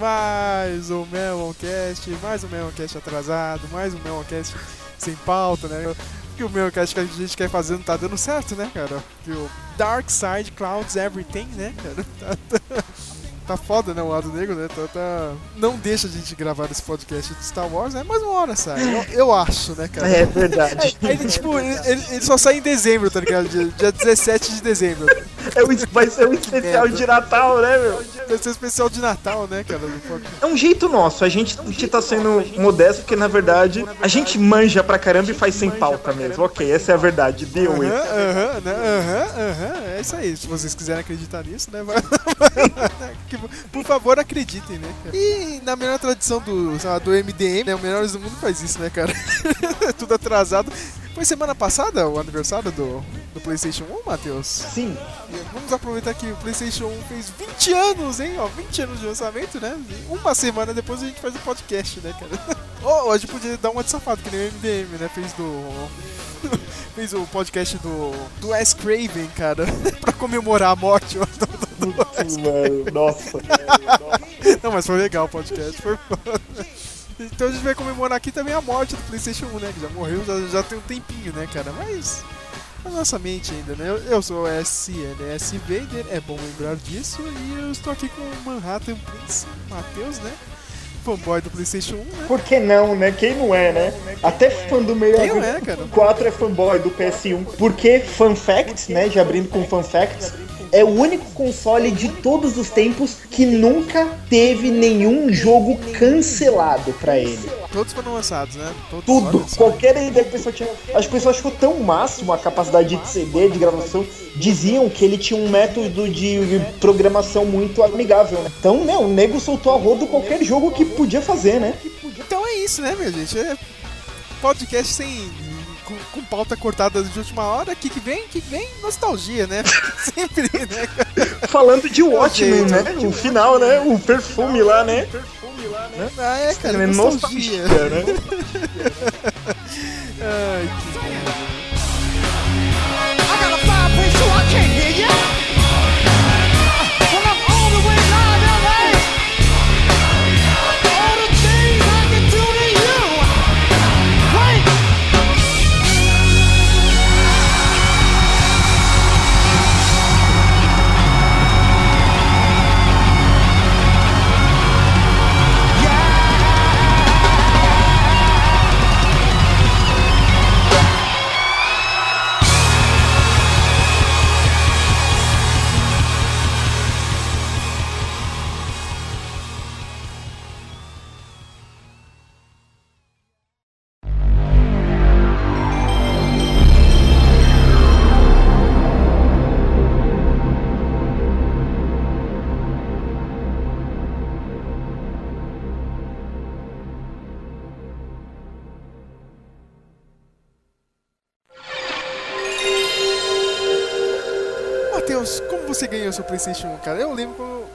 mais um Meloncast, mais um Meloncast atrasado, mais um Meloncast sem pauta, né? Que o Meloncast que a gente quer fazer não tá dando certo, né, cara? Que o Dark Side Clouds Everything, né, cara? Tá, tá, tá foda, né, o lado negro, né? Tá, tá- Não deixa a gente gravar esse podcast de Star Wars, né? Mas uma hora sai, eu, eu acho, né, cara? É verdade. Aí ele, tipo, ele, ele- ele só sai em dezembro, tá ligado? Dia, dia 17 de dezembro. É um- vai ser um especial de Natal, né, meu? Vai ser especial de Natal, né, cara? É um jeito nosso. A gente, a gente tá sendo modesto porque, na verdade, a gente manja pra caramba e faz sem pauta mesmo. Ok, essa é a verdade. Deu Aham, it. aham, né? Aham, aham. É isso aí. Se vocês quiserem acreditar nisso, né? vai- que- Por favor, acreditem, né? cara? E na melhor tradição do, lá, do MDM, né? O Melhores do Mundo faz isso, né, cara? Tudo atrasado. Foi semana passada o aniversário do, do PlayStation 1, Matheus? Sim. Vamos aproveitar que o PlayStation 1 fez 20 anos, hein? Ó, 20 anos de lançamento, né? Uma semana depois a gente faz o podcast, né, cara? Ou a gente podia dar uma de safado, que nem o MDM, né? Fez do. fez o podcast do. do Wes Craven, cara. pra comemorar a morte. do- do- do Wes Mano, nossa. Não, mas foi legal o podcast, foi foda. Então a gente vai comemorar aqui também a morte do PlayStation 1, né? Que já morreu, já, já tem um tempinho, né, cara? Mas na nossa mente ainda, né? Eu, eu sou o SNS Vader, é bom lembrar disso, e eu estou aqui com o Manhattan Prince, Matheus, né? Fanboy do PlayStation 1, né? Por que não, né? Quem não é, né? Até fã do melhor Quem não é, cara? 4 é fanboy do PS1. Porque, fun facts, né? Já abrindo com fun facts, é o único console de todos os tempos que nunca teve nenhum jogo cancelado pra ele. Todos foram lançados, né? Todos, Tudo, qualquer ideia que a pessoa tinha. As pessoas achou tão máximo a capacidade de CD, de gravação, diziam que ele tinha um método de programação muito amigável, né? Então, meu, o nego soltou a rodo qualquer jogo que podia fazer, né? Então é isso, né, minha gente? É podcast sem. Com, com pauta cortada de última hora, o que, que vem? O que, vem? Nostalgia, né? Sempre, né? Falando de Watchmen, né? O final, né? O perfume lá, né? Ah, é, cara, É nostalgia. nostalgia, né?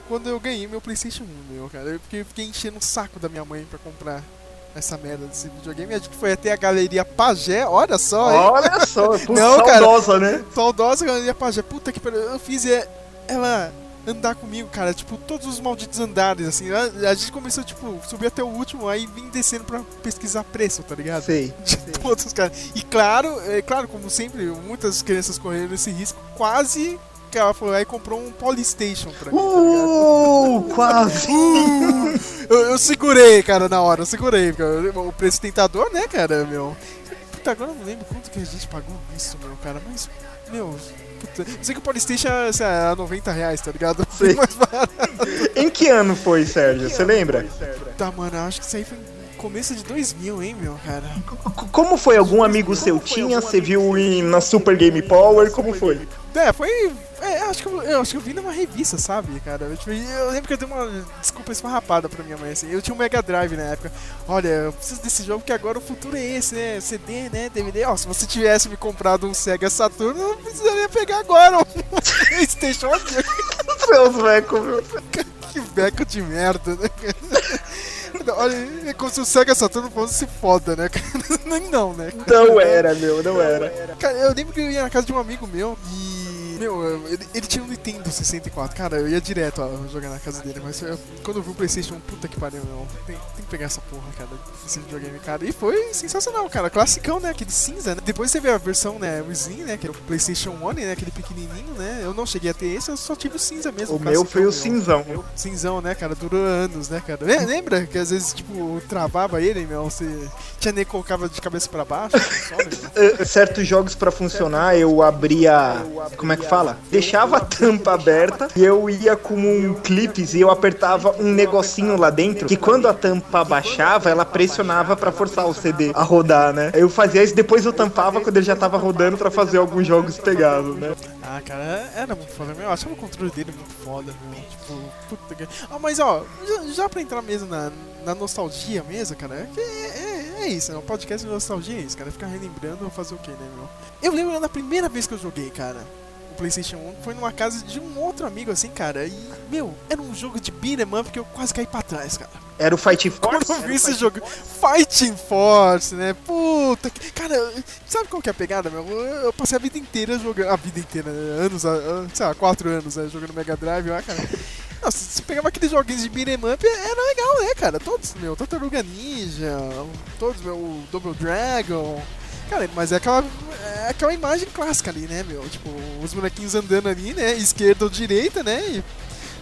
quando, eu ganhei meu PlayStation 1, meu, cara. Eu fiquei, fiquei enchendo o saco da minha mãe pra comprar essa merda desse videogame. A gente foi até a galeria Pagé, olha só, hein? Olha só, putz, Não, cara. saudosa, né? Saudosa galeria Pagé. Puta que pariu. Eu fiz é, ela andar comigo, cara. Tipo, todos os malditos andares, assim. A, a gente começou, tipo, subir até o último, aí vim descendo pra pesquisar preço, tá ligado? Sei. de todos, cara. E claro, é claro, como sempre, muitas crianças correram esse risco, quase que ela foi lá e comprou um Polystation pra mim, tá? Uh, quase. Uh, eu, eu segurei, cara, na hora, eu segurei, cara. O preço tentador, né, cara, meu? Puta, agora eu não lembro quanto que a gente pagou nisso, meu, cara, mas, meu. Puta, eu sei que o Polystation é, era 90 reais, tá ligado? Sei. Mais barato. Em que ano foi, Sérgio? Você lembra? Tá, mano, acho que isso aí foi em começo de 2000, hein, meu, cara? Como foi? Algum amigo seu tinha? Você viu em- na Super Game Power? Como foi? É, foi. É, acho que eu, eu acho que eu vi numa revista, sabe, cara? Eu, tipo, eu lembro que eu dei uma desculpa esfarrapada pra minha mãe, assim. Eu tinha um Mega Drive na época. Olha, eu preciso desse jogo porque agora o futuro é esse, né? CD, né? DVD. Ó, se você tivesse me comprado um Sega Saturn, eu não precisaria pegar agora um PlayStation. Seus vecos, meu. que beco de merda, né, cara? Olha, é como se o Sega Saturn fosse foda, né, não, né? cara? Não era, meu, não era. Cara, eu lembro que eu ia na casa de um amigo meu e. Meu, ele, ele tinha um Nintendo 64. Cara, eu ia direto ó, jogar na casa dele, mas eu- quando eu vi o PlayStation, puta que pariu, meu. Tem, tem que pegar essa porra, cara, esse videogame, cara. E foi sensacional, cara. Classicão, né? Aquele cinza, né? Depois vê a versão, né? O Slim, né? Que era o PlayStation 1, né? Aquele pequenininho, né? Eu não cheguei a ter esse, eu só tive o cinza mesmo. O meu foi o meu. cinzão. Cinzão, né, cara? Durou anos, né, cara? Le- Lembra que às vezes, tipo, travava ele, meu? Você tinha nem colocava de cabeça pra baixo, só, meu. Eh, certos jogos pra funcionar, eu abria. Como é que fala? Deixava a tampa aberta e eu ia com um clipes e eu apertava um negocinho lá dentro que quando a tampa abaixava, ela pressionava pra forçar o CD a rodar, né? Eu fazia isso, depois eu tampava quando ele já tava rodando pra fazer alguns jogos pegados, né? Ah, cara, era muito foda, meu. Eu achava o controle dele muito foda, meu. Tipo, puta que. Ah, mas ó, já, já pra entrar mesmo na, na nostalgia mesmo, cara, é, é, é, é isso, né? O podcast de nostalgia é isso, cara. Ficar relembrando fazer o quê, né, meu? Eu lembro da primeira vez que eu joguei, cara. PlayStation 1 foi numa casa de um outro amigo, assim, cara. E, meu, era um jogo de beat'em up que eu quase caí pra trás, cara. Era o Fighting Quando Force? eu vi esse jogo, Fighting Force, né? Puta que. Cara, sabe qual que é a pegada, meu? Eu, passei a vida inteira jogando. A vida inteira, né? Anos, sei lá, quatro anos, né? Jogando Mega Drive lá, cara. Nossa, você pegava aqueles joguinhos de beat'em up, era legal, né, cara? Todos, meu, Tartaruga Ninja, todos, meu, o Double Dragon. Cara, mas é aquela, é aquela imagem clássica ali, né, meu? Tipo, os bonequinhos andando ali, né? Esquerda ou direita, né? E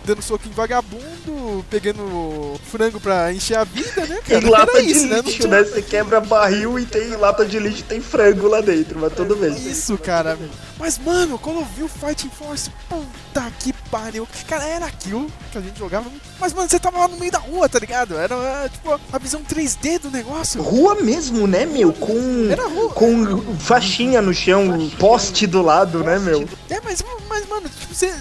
dando soco em vagabundo, pegando frango pra encher a vida, né, cara? Tem lata de isso, né? Lixo, né? Você quebra barril e tem lata de lixo, tem frango lá dentro, mas tudo bem. Isso, cara. Mas, mano, quando eu vi o Fighting Force, puta que pariu. Cara, era aquilo que a gente jogava. Mas, mano, você tava lá no meio da rua, tá ligado? Era, tipo, a visão 3D do negócio. Rua mesmo, né, meu? Com, Era rua. com faixinha no chão, poste do lado, né, meu? É, mas, mas mano, tipo, você.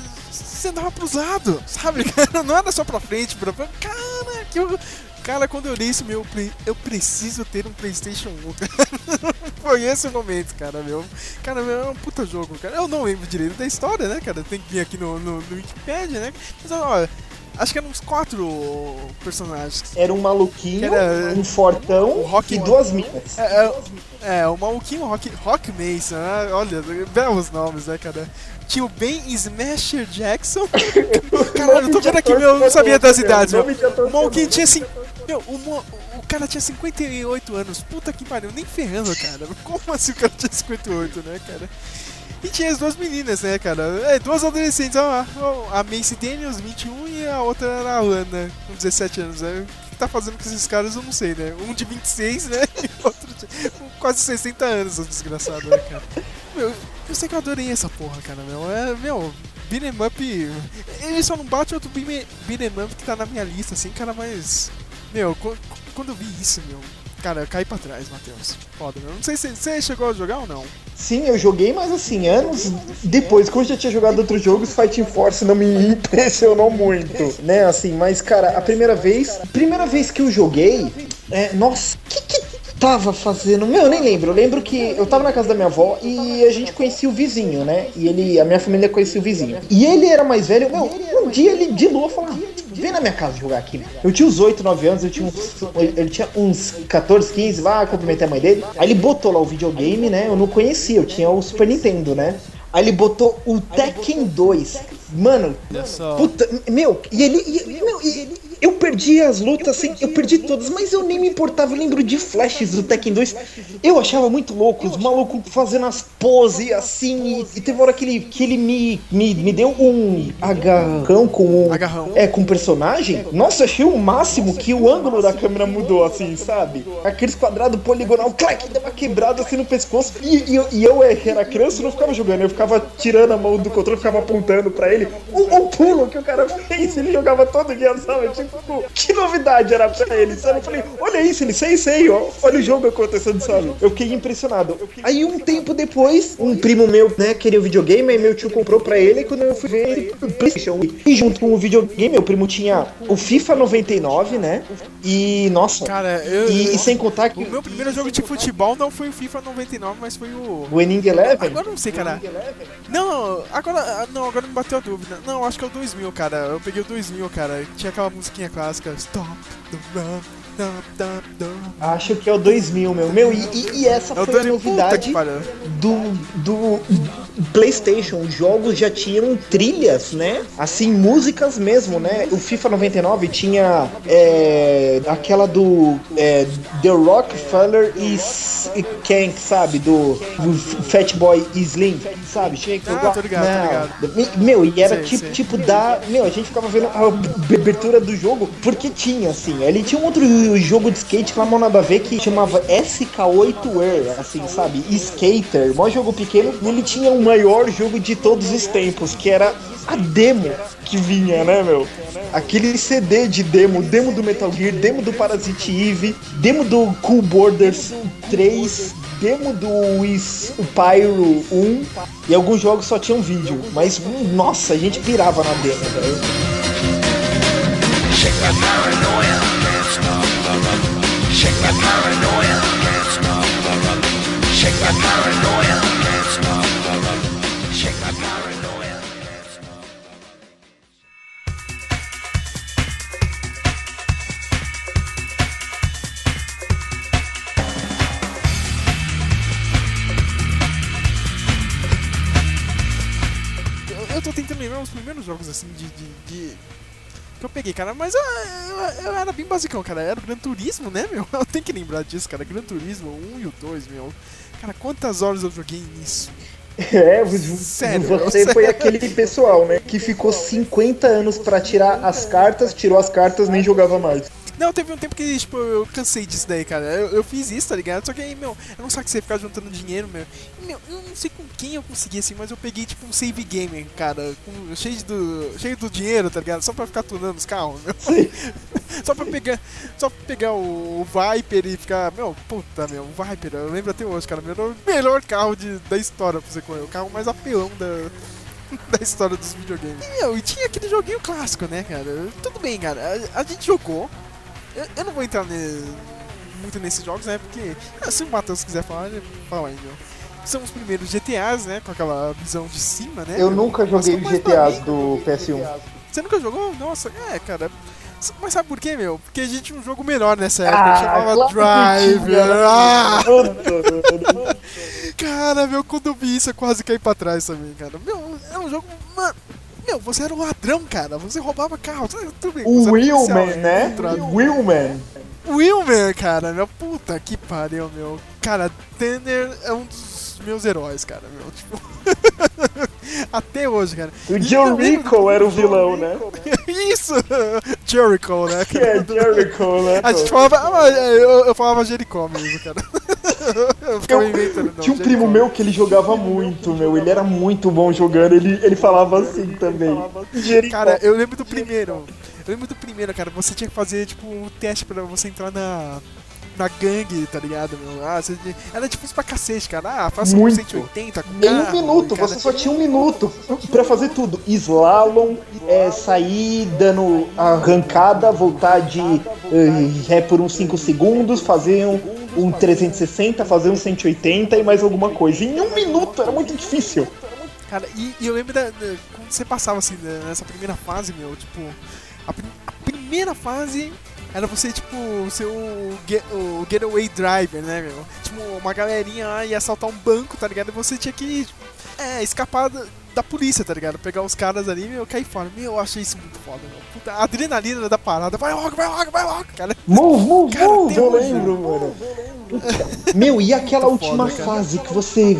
Você andava pros lados, sabe? Cara, não era só pra frente, pra. Cara, que eu. Cara, quando eu li isso, meu, eu preciso ter um PlayStation 1. cara. Foi esse o momento, cara, meu. Cara, meu, é um puta jogo, cara. Eu não lembro direito da história, né, cara? Tem que vir aqui no, no, no Wikipedia, né? Mas, olha, acho que eram uns quatro personagens. Era um maluquinho, Era- um fortão Rock- e duas minas. É, é, é, o maluquinho Rock, Rock Mason, né? olha, belos nomes, né, cara? Tinha o Ben Smasher Jackson. Caralho, eu tô vendo aqui, meu, eu não sabia das idades, meu. O maluquinho tinha assim. Meu, o, mo- o cara tinha 58 anos. Puta que pariu, nem ferrando, cara. Como assim o cara tinha 58, né, cara? E tinha as duas meninas, né, cara? É, duas adolescentes. ó, ó, A Macy Daniels, 21, e a outra era a Lana, com 17 anos. Né? O que tá fazendo com esses caras, eu não sei, né? Um de 26, né? E outro de com quase 60 anos, o desgraçado, né, cara? Meu, eu sei que eu adorei essa porra, cara, meu. É, meu, beat'em up. Ele só não bate outro beat'em up que tá na minha lista, assim, cara, mas. Meu, qu- quando eu vi isso, meu. Cara, eu caí pra trás, Matheus. Foda, meu. Não sei se você chegou a jogar ou não. Sim, eu joguei, mas assim, anos depois, quando eu já tinha jogado outros jogos, Fighting Force não me impressionou muito, né? Assim, mas cara, a primeira vez, primeira vez que eu joguei, é, nossa, tava fazendo? Meu, eu nem lembro. Eu lembro que eu tava na casa da minha avó e a gente conhecia o vizinho, né? E ele, a minha família conhecia o vizinho. E ele era mais velho. Meu, um dia ele de lua falou: "Ah, Vem na minha casa jogar aqui. Eu tinha uns 8, 9 anos, eu tinha uns, ele tinha uns 14, 15 lá, cumprimentei a mãe dele. Aí ele botou lá o videogame, né? Eu não conhecia, eu tinha o Super Nintendo, né? Aí ele botou o Tekken 2. Mano, puta, meu, e ele, e- meu, e ele- eu perdi as lutas assim, eu perdi todas, mas eu nem me importava, eu lembro de flashes do Tekken 2. Eu achava muito louco, os malucos fazendo as poses assim, e, e teve hora que ele, que ele me, me, me deu um agarrão com um, Agarrão. é, com um personagem. Nossa, achei o máximo que o ângulo da câmera mudou, assim, sabe? Aqueles quadrados poligonal, clac, deu uma quebrada assim no pescoço. E, e eu, e eu, é, que era criança, não ficava jogando, eu ficava tirando a mão do controle, ficava apontando pra ele. O, o pulo que o cara fez, ele jogava todo dia, sabe? Tipo, tipo, que novidade era pra ele, sabe? Eu falei, olha isso, ele sei, sei, ó, olha o jogo acontecendo, sabe? Eu fiquei impressionado. Aí um tempo depois, um primo meu, né, queria o videogame, aí meu tio comprou pra ele, e quando eu fui ver ele, o Playstation. E junto com o videogame, meu primo tinha o FIFA 99, né? E, nossa, Cara, eu. e, e sem contar que O meu primeiro jogo de futebol não foi o FIFA 99, mas foi o. o Winning Eleven... Agora eu não sei, cara. Não, agora. Não, agora me bateu a dúvida. Não, acho que é o 2000, cara. Eu peguei o 2000, cara. Tinha aquela musiquinha clássica. Stop the run. Acho que é o 2000, meu. Meu, e, e- e essa É foi a 2000. Puta novidade do, do PlayStation. Os jogos já tinham trilhas, né? Assim, músicas mesmo, né? O FIFA 99 tinha é, aquela do é, The Rockefeller e e Kank, sabe? Do, do Fatboy Slim, sabe? Ah, tô ligado, tô. Me- Meu, e era Sei, tipo, sei. tipo da. Meu, a gente ficava vendo a abertura do jogo porque tinha, assim. Ele tinha um outro jogo de skate lá nada a ver que chamava SK8R, assim, sabe? Skater, maior jogo pequeno. E ele tinha o maior jogo de todos os tempos, que era a demo que vinha, né, meu? Aquele CD de demo, demo do Metal Gear, demo do Parasite Eve, demo do Cool Borders 3, demo do Is- o Pyro 1 e alguns jogos só tinham vídeo. Mas, nossa, a gente pirava na demo, velho. Eu, tô tentando lembrar os primeiros jogos assim de. de- de- Que eu peguei, cara, mas eu, eu- eu era bem basicão, cara. Era o Gran Turismo, né, meu? Eu tenho que lembrar disso, cara. Gran Turismo 1 e o 2, meu. Cara, quantas horas eu joguei nisso? É, Sério, você eu- foi aquele pessoal, né? Que ficou 50 anos pra tirar as cartas, tirou as cartas, nem jogava mais. Não, teve um tempo que, tipo, eu cansei disso daí, cara. Eu, eu fiz isso, tá ligado? Só que aí, meu, eu não sabe que você ficar juntando dinheiro, meu. Meu, eu não sei com quem eu consegui assim, mas eu peguei, tipo, um save game, cara, com- cheio, do, cheio do dinheiro, tá ligado? Só pra ficar tunando os carros, meu. só pra pegar. Só pra pegar o, o Viper e ficar. Meu, puta, meu, o Viper, eu lembro até hoje, cara. O melhor carro de, da história pra você correr. O carro mais apelão da. Da história dos videogames. E, meu, e tinha aquele joguinho clássico, né, cara? Tudo bem, cara. A, a gente jogou. Eu, eu não vou entrar ne- muito nesses jogos, né? Porque ah, se o Matheus quiser falar, ele fala aí, meu. São os primeiros GTAs, né? Com aquela visão de cima, né? Eu meu? nunca joguei pra GTAs mim. do PS1. Você nunca jogou? Nossa, é, cara. Mas sabe por quê, meu? Porque a gente tinha um jogo melhor nessa época, chamava claro Drive. tinha. Ah! Cara, meu, quando eu vi isso, eu quase caí pra trás também, cara. Meu, é um jogo. Mano, meu, você era um ladrão, cara. Você roubava carro. Bem. O Willman, né? Willman. Wilmer, cara, meu puta que pariu, meu. Cara, Tanner é um dos meus heróis, cara, meu. Tipo. Até hoje, cara. O do- era o vilão, né? Isso! Jericho, né, Que cara? é Jericho, né? A gente falava. ah, eu, eu falava Jericó mesmo, cara. Eu Tinha um primo meu que ele jogava muito, meu. Ele era muito bom jogando. Ele, ele falava assim também. Jericho. Cara, eu lembro do primeiro. Eu lembro do primeiro, cara. Você tinha que fazer, tipo, um teste pra você entrar na. Na gangue, tá ligado, meu? Ah, você, era difícil pra cacete, cara. Ah, faça um Muito. 180 com Nem um carro, minuto, você só tinha um minuto pra fazer tudo. Slalom, é, sair dando arrancada, voltar de eh, ré por uns 5 segundos, fazer um, um 360, fazer um 180 e mais alguma coisa. Em um minuto, era muito difícil. Cara, e, e eu lembro da, da- quando você passava assim nessa primeira fase, meu, tipo, a, a primeira fase era você, tipo, ser o, get, o Getaway Driver, né, meu? Tipo, uma galerinha lá ia assaltar um banco, tá ligado? E você tinha que é, escapar da polícia, tá ligado? Pegar os caras ali meu, cair fora. Meu, eu achei isso muito foda, meu. Puta, a adrenalina da parada. Vai logo, vai logo, vai logo, cara. Move, move, Cara, move, eu lembro, mano. Meu, e aquela Muito última fase que você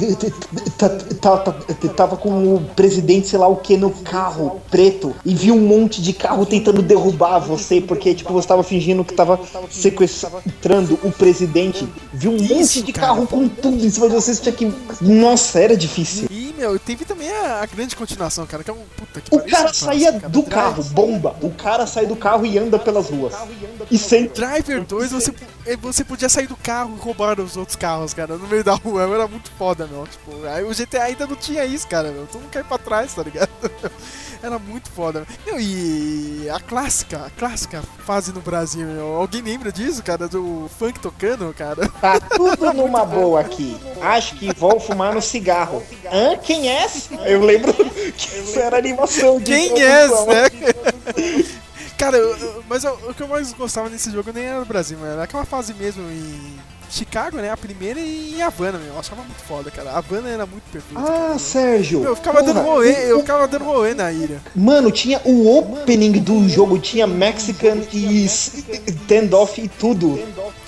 tá- tá- tá- tava com o presidente, sei lá o que, no carro preto e viu um monte de carro tentando derrubar você, porque, tipo, você tava fingindo que tava sequestrando o presidente. Viu um monte de carro com tudo em cima de você, você tinha que. Nossa, era difícil. E, meu, teve também a, grande continuação, cara, que é um puta que O cara saía do carro, bomba. O cara sai do carro e anda pelas ruas. E sem. Driver 2, você, você podia sair do carro e roubar os outros carros, cara, no meio da rua. Era muito foda, meu. Tipo, aí o GTA ainda não tinha isso, cara, meu. Todo mundo cai pra trás, tá ligado? Era muito foda. Meu, e a clássica, a clássica fase no Brasil, meu. Alguém lembra disso, cara? Do funk tocando, cara? Tá tudo numa boa aqui. Acho que vou fumar no cigarro. Hã? Quem é? Eu lembro que isso era animação de Quem é, né? Cara, eu- eu- mas eu- o que eu mais gostava nesse jogo nem era no Brasil, mano. Era aquela fase mesmo em Chicago, né? A primeira e em Havana, meu. Eu achava muito foda, cara. A Havana era muito perfeita. Ah, Sérgio. Meu, eu ficava dando Porra, rolê, eu ficava dando rolê na ilha. Mano, tinha o opening do jogo, tinha Mexican e standoff e tudo.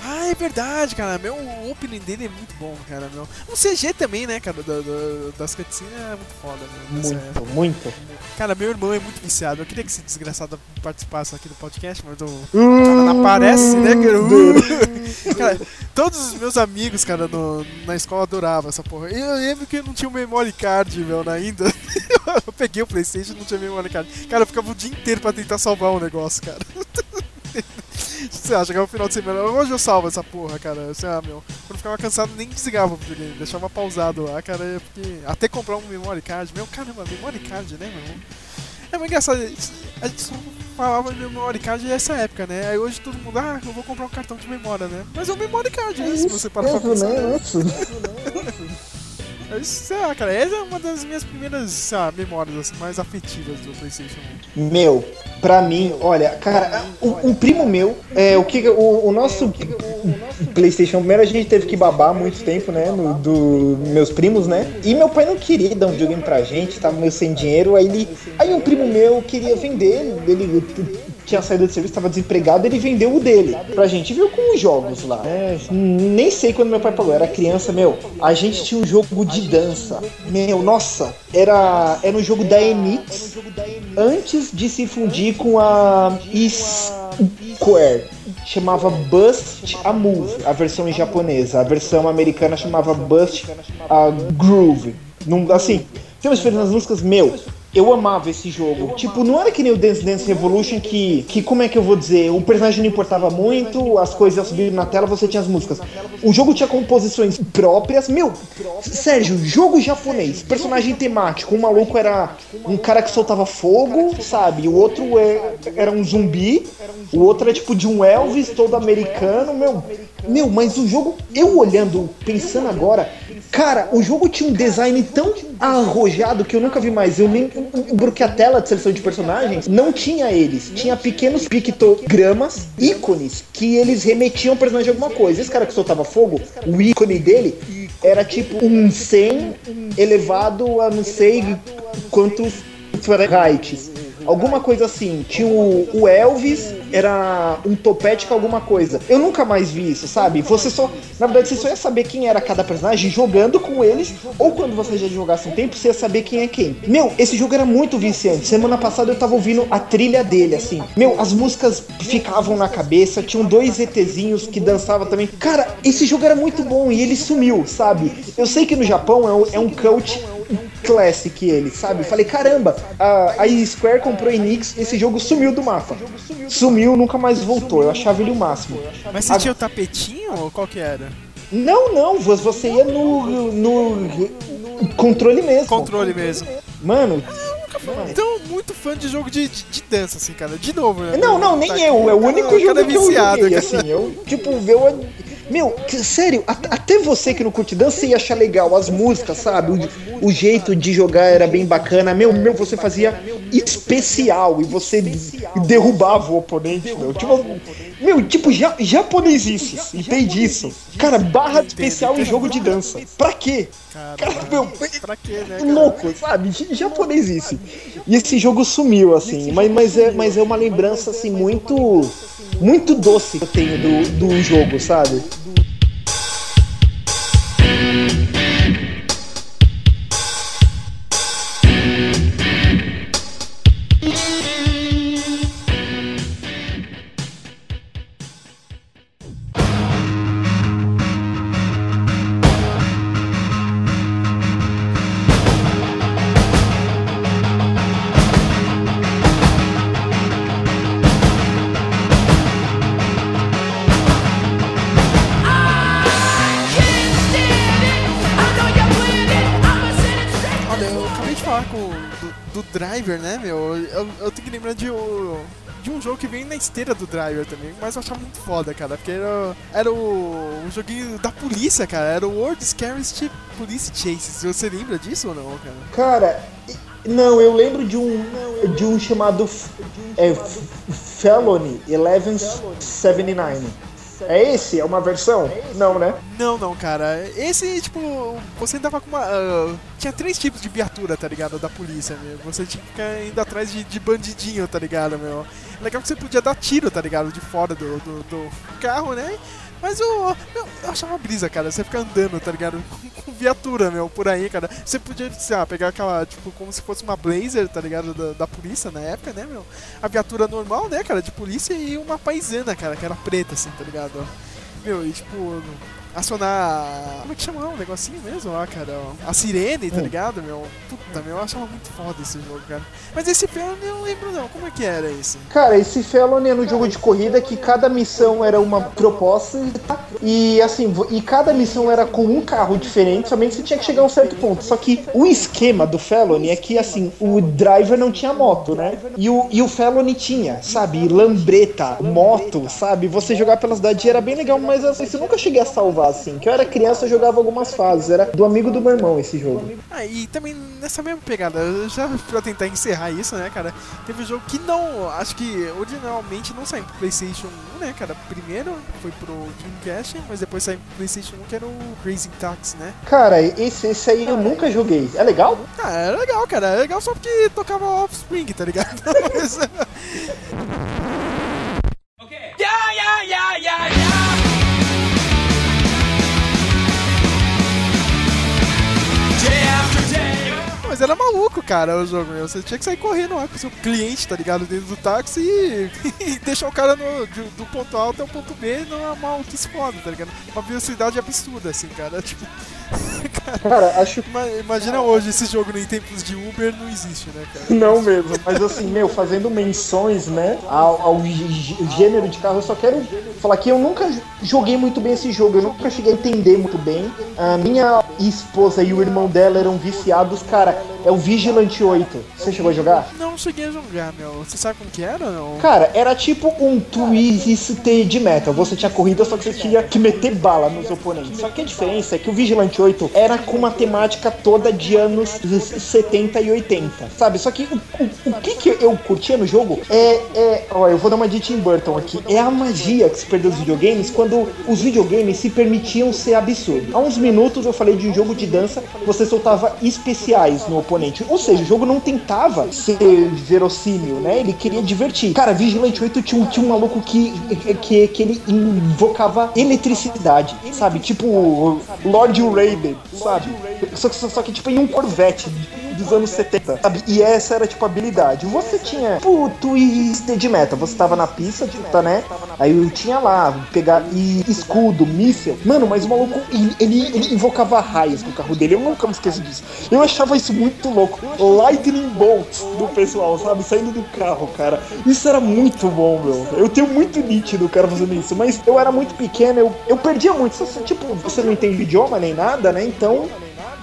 Ah, é verdade, cara. Meu, o opening dele é muito bom, cara, meu. O CG também, né, cara, da- da- das cutscenes é muito foda, meu. época. Muito, muito. Cara, meu irmão é muito viciado. Eu queria que esse desgraçado participasse aqui do podcast, mas o cara não aparece, né, cara? Uh! Cara, todos os meus amigos, cara, no- na escola adoravam essa porra. E eu lembro que eu não tinha o memory card, meu, ainda. eu peguei o Playstation e não tinha memory card. Cara, eu ficava o dia inteiro pra tentar salvar um negócio, cara. Sei lá, chegava no final de semana, hoje eu salvo essa porra, cara. Sei lá, meu. Quando eu ficava cansado, nem desligava o videogame, deixava pausado lá, cara, porque até comprar um memory card, meu, caramba, memory card, né, meu? É muito engraçado, a gente só falava de memory card nessa época, né? Aí hoje todo mundo, ah, eu vou comprar um cartão de memória, né? Mas é um memory card, né? Se você parar pra pensar. né? Sei lá, cara, essa é uma das minhas primeiras, lá, memórias assim, mais afetivas do Playstation 1. Meu, pra mim, olha, cara, um, um primo meu, é, o que o, o nosso PlayStation primeiro a gente teve que babar muito tempo, né, no, do meus primos, né? E meu pai não queria dar um videogame pra gente, tava meio sem dinheiro, aí ele, aí um primo meu queria vender, ele tinha saído de serviço, tava desempregado, ele vendeu o dele pra gente, viu com os jogos lá. né? nem sei quando meu pai pagou, era criança, meu. A gente tinha um jogo de dança, meu, nossa, era era um jogo da Enix antes de se fundir com a Square. Chamava Bust a Move, a versão japonesa. A versão americana chamava Bust a Groove. Num, assim, tem umas diferenças nas músicas, meu. Eu amava esse jogo. Tipo, não era que nem o Dance Dance Revolution que, que, como é que eu vou dizer? O personagem não importava muito, as coisas iam subindo na tela, você tinha as músicas. O jogo tinha composições próprias. Meu, Sérgio, jogo japonês, personagem temático. Um maluco era um cara que soltava fogo, sabe? O outro é- era um zumbi. O outro era tipo de um Elvis todo americano, meu. Meu, mas o jogo, eu olhando, pensando agora, cara, o jogo tinha um design tão arrojado que eu nunca vi mais. Eu lembro que a tela de seleção de personagens não tinha eles, tinha pequenos pictogramas, ícones, que eles remetiam ao personagem de alguma coisa. Esse cara que soltava fogo, o ícone dele era tipo um 100 elevado a não sei quantos Fahrenheit. Alguma coisa assim. Tinha o, o Elvis, era um topete com alguma coisa. Eu nunca mais vi isso, sabe? Você só. Na verdade, você só ia saber quem era cada personagem jogando com eles. Ou quando você já jogasse um tempo, você ia saber quem é quem. Meu, esse jogo era muito viciante. Semana passada eu tava ouvindo a trilha dele, assim. Meu, as músicas ficavam na cabeça. Tinham dois ETzinhos que dançavam também. Cara, esse jogo era muito bom e ele sumiu, sabe? Eu sei que no Japão é um, é um cult classic ele, sabe? Falei, caramba, a, a Square comprou a Enix, esse jogo sumiu do mapa. Sumiu, nunca mais voltou. Eu achava ele o máximo. Mas você tinha o tapetinho ou qual que era? Não, não, vo- você ia no, no controle mesmo. Controle mesmo. Mano, Então, muito fã de jogo de, de, de dança, assim, cara. De novo, né? não, não, nem Tá eu. É o único cara jogo é que eu viciado, joguei, assim. Eu, tipo, eu... Meu, que- sério, at- até você que não curte dança ia achar legal as músicas, sabe? O, o jeito de jogar era bem bacana. Meu, meu, você fazia especial e você derrubava o oponente, meu. Tipo, meu, tipo, ja, japonesices, entende isso? Cara, barra de especial em jogo de dança. Pra quê? Cara, meu, Pra quê, né, louco, sabe? Japonesice. E esse jogo sumiu, assim, mas, mas, é, mas é uma lembrança, assim, muito. Muito doce que eu tenho do, do jogo, sabe? Driver, né, meu? Eu, eu tenho que lembrar de, o- de um jogo que vem na esteira do Driver também, mas eu achava muito foda, cara, porque era, era o, um joguinho da polícia, cara, era o World Scariest Police Chases. Você lembra disso ou não, cara? Cara, não, eu lembro de um de um chamado F- é, F- Felony 1179. É esse? É uma versão? Não, né? Não, não, cara. Esse, tipo, você andava com uma. ah, tinha três tipos de viatura, tá ligado? Da polícia, meu. Você tinha que ficar indo atrás de, de bandidinho, tá ligado, meu? Legal que você podia dar tiro, tá ligado? De fora do, do, do carro, né? Mas eu, meu, eu achava brisa, cara. Você ficar andando, tá ligado? Com, com viatura, meu, por aí, cara. Você podia, sei lá, pegar aquela, tipo, como se fosse uma Blazer, tá ligado? Da, da polícia na época, né, meu? A viatura normal, né, cara, de polícia e uma paisana, cara, que era preta, assim, tá ligado? Meu, e tipo, acionar. Como é que chama o negocinho mesmo lá, cara? A sirene, tá ligado, meu? Puta, meu, eu achava muito foda esse jogo, cara. Mas esse filme eu não lembro, não. Como é que era esse? Cara, esse Felony é no jogo de corrida que cada missão era uma proposta e assim, e cada missão era com um carro diferente, somente você tinha que chegar a um certo ponto. Só que o esquema do Felony é que assim, o driver não tinha moto, né? E o, e o Felony tinha, sabe, lambreta, moto, sabe? Você jogar pela cidade era bem legal, mas assim, eu nunca cheguei a salvar assim. Que eu era criança, eu jogava algumas fases, era do amigo do meu irmão esse jogo. Ah, e também nessa mesma pegada, já pra tentar encerrar isso, né, cara? Teve um jogo que não, acho que originalmente não saiu pro PlayStation 1, né, cara? Primeiro foi pro Dreamcast, mas depois saiu pro PlayStation 1, que era o Crazy Taxi, né? Cara, esse, esse aí eu nunca joguei. É legal? Ah, é legal, cara. É legal só porque tocava Offspring, tá ligado? Mas, Mas era maluco, cara, o jogo, meu. Você tinha que sair correndo lá com o seu cliente, tá ligado? Dentro do táxi e, e deixar o cara no, de- do ponto A até o ponto B numa maluquice foda, tá ligado? Uma velocidade absurda, assim, cara. Tipo, Cara, acho ima- imagina hoje esse jogo em tempos de Uber não existe, né, cara? Não mesmo, mas assim, meu, fazendo menções, né, ao, ao gê- gê- gênero de carro, eu só quero falar que eu nunca joguei muito bem esse jogo, eu nunca cheguei a entender muito bem. A minha esposa e o irmão dela eram viciados, cara, é o Vigilante 8. Você chegou a jogar? Não cheguei a jogar, meu. Você sabe como que era não? Cara, era tipo um Twisted de Metal. Você tinha corrida, só que você tinha que meter bala nos oponentes. Só que a diferença é que o Vigilante 8 era com uma temática toda de anos 70 e 80, sabe? Só que o, o, o que, que eu curtia no jogo é, é. Ó, eu vou dar uma de Tim Burton aqui. É a magia que se perdeu dos videogames quando os videogames se permitiam ser absurdos. Há uns minutos eu falei de um jogo de dança, você soltava especiais no oponente. Ou seja, o jogo não tentava ser verossímil, né? Ele queria divertir. Cara, Vigilante 8 tinha um, tinha um maluco que, que, que ele invocava eletricidade, sabe? Tipo Lord Raiden, sabe? Só que, só que tipo em um Corvette dos anos 70, sabe? E essa era tipo a habilidade. Você tinha o Twisted Metal, você tava na pista, tá, né? Aí eu tinha lá, pegar e escudo, míssel. Mano, mas o maluco, ele, ele, invocava raios no carro dele. Eu nunca me esqueço disso. Eu achava isso muito louco. Lightning bolts do pessoal, sabe? Saindo do carro, cara. Isso era muito bom, meu. Eu tenho muito nítido o cara fazendo isso, mas eu era muito pequeno, eu, eu perdia muito. Tipo, você não entende idioma nem nada, né? Então.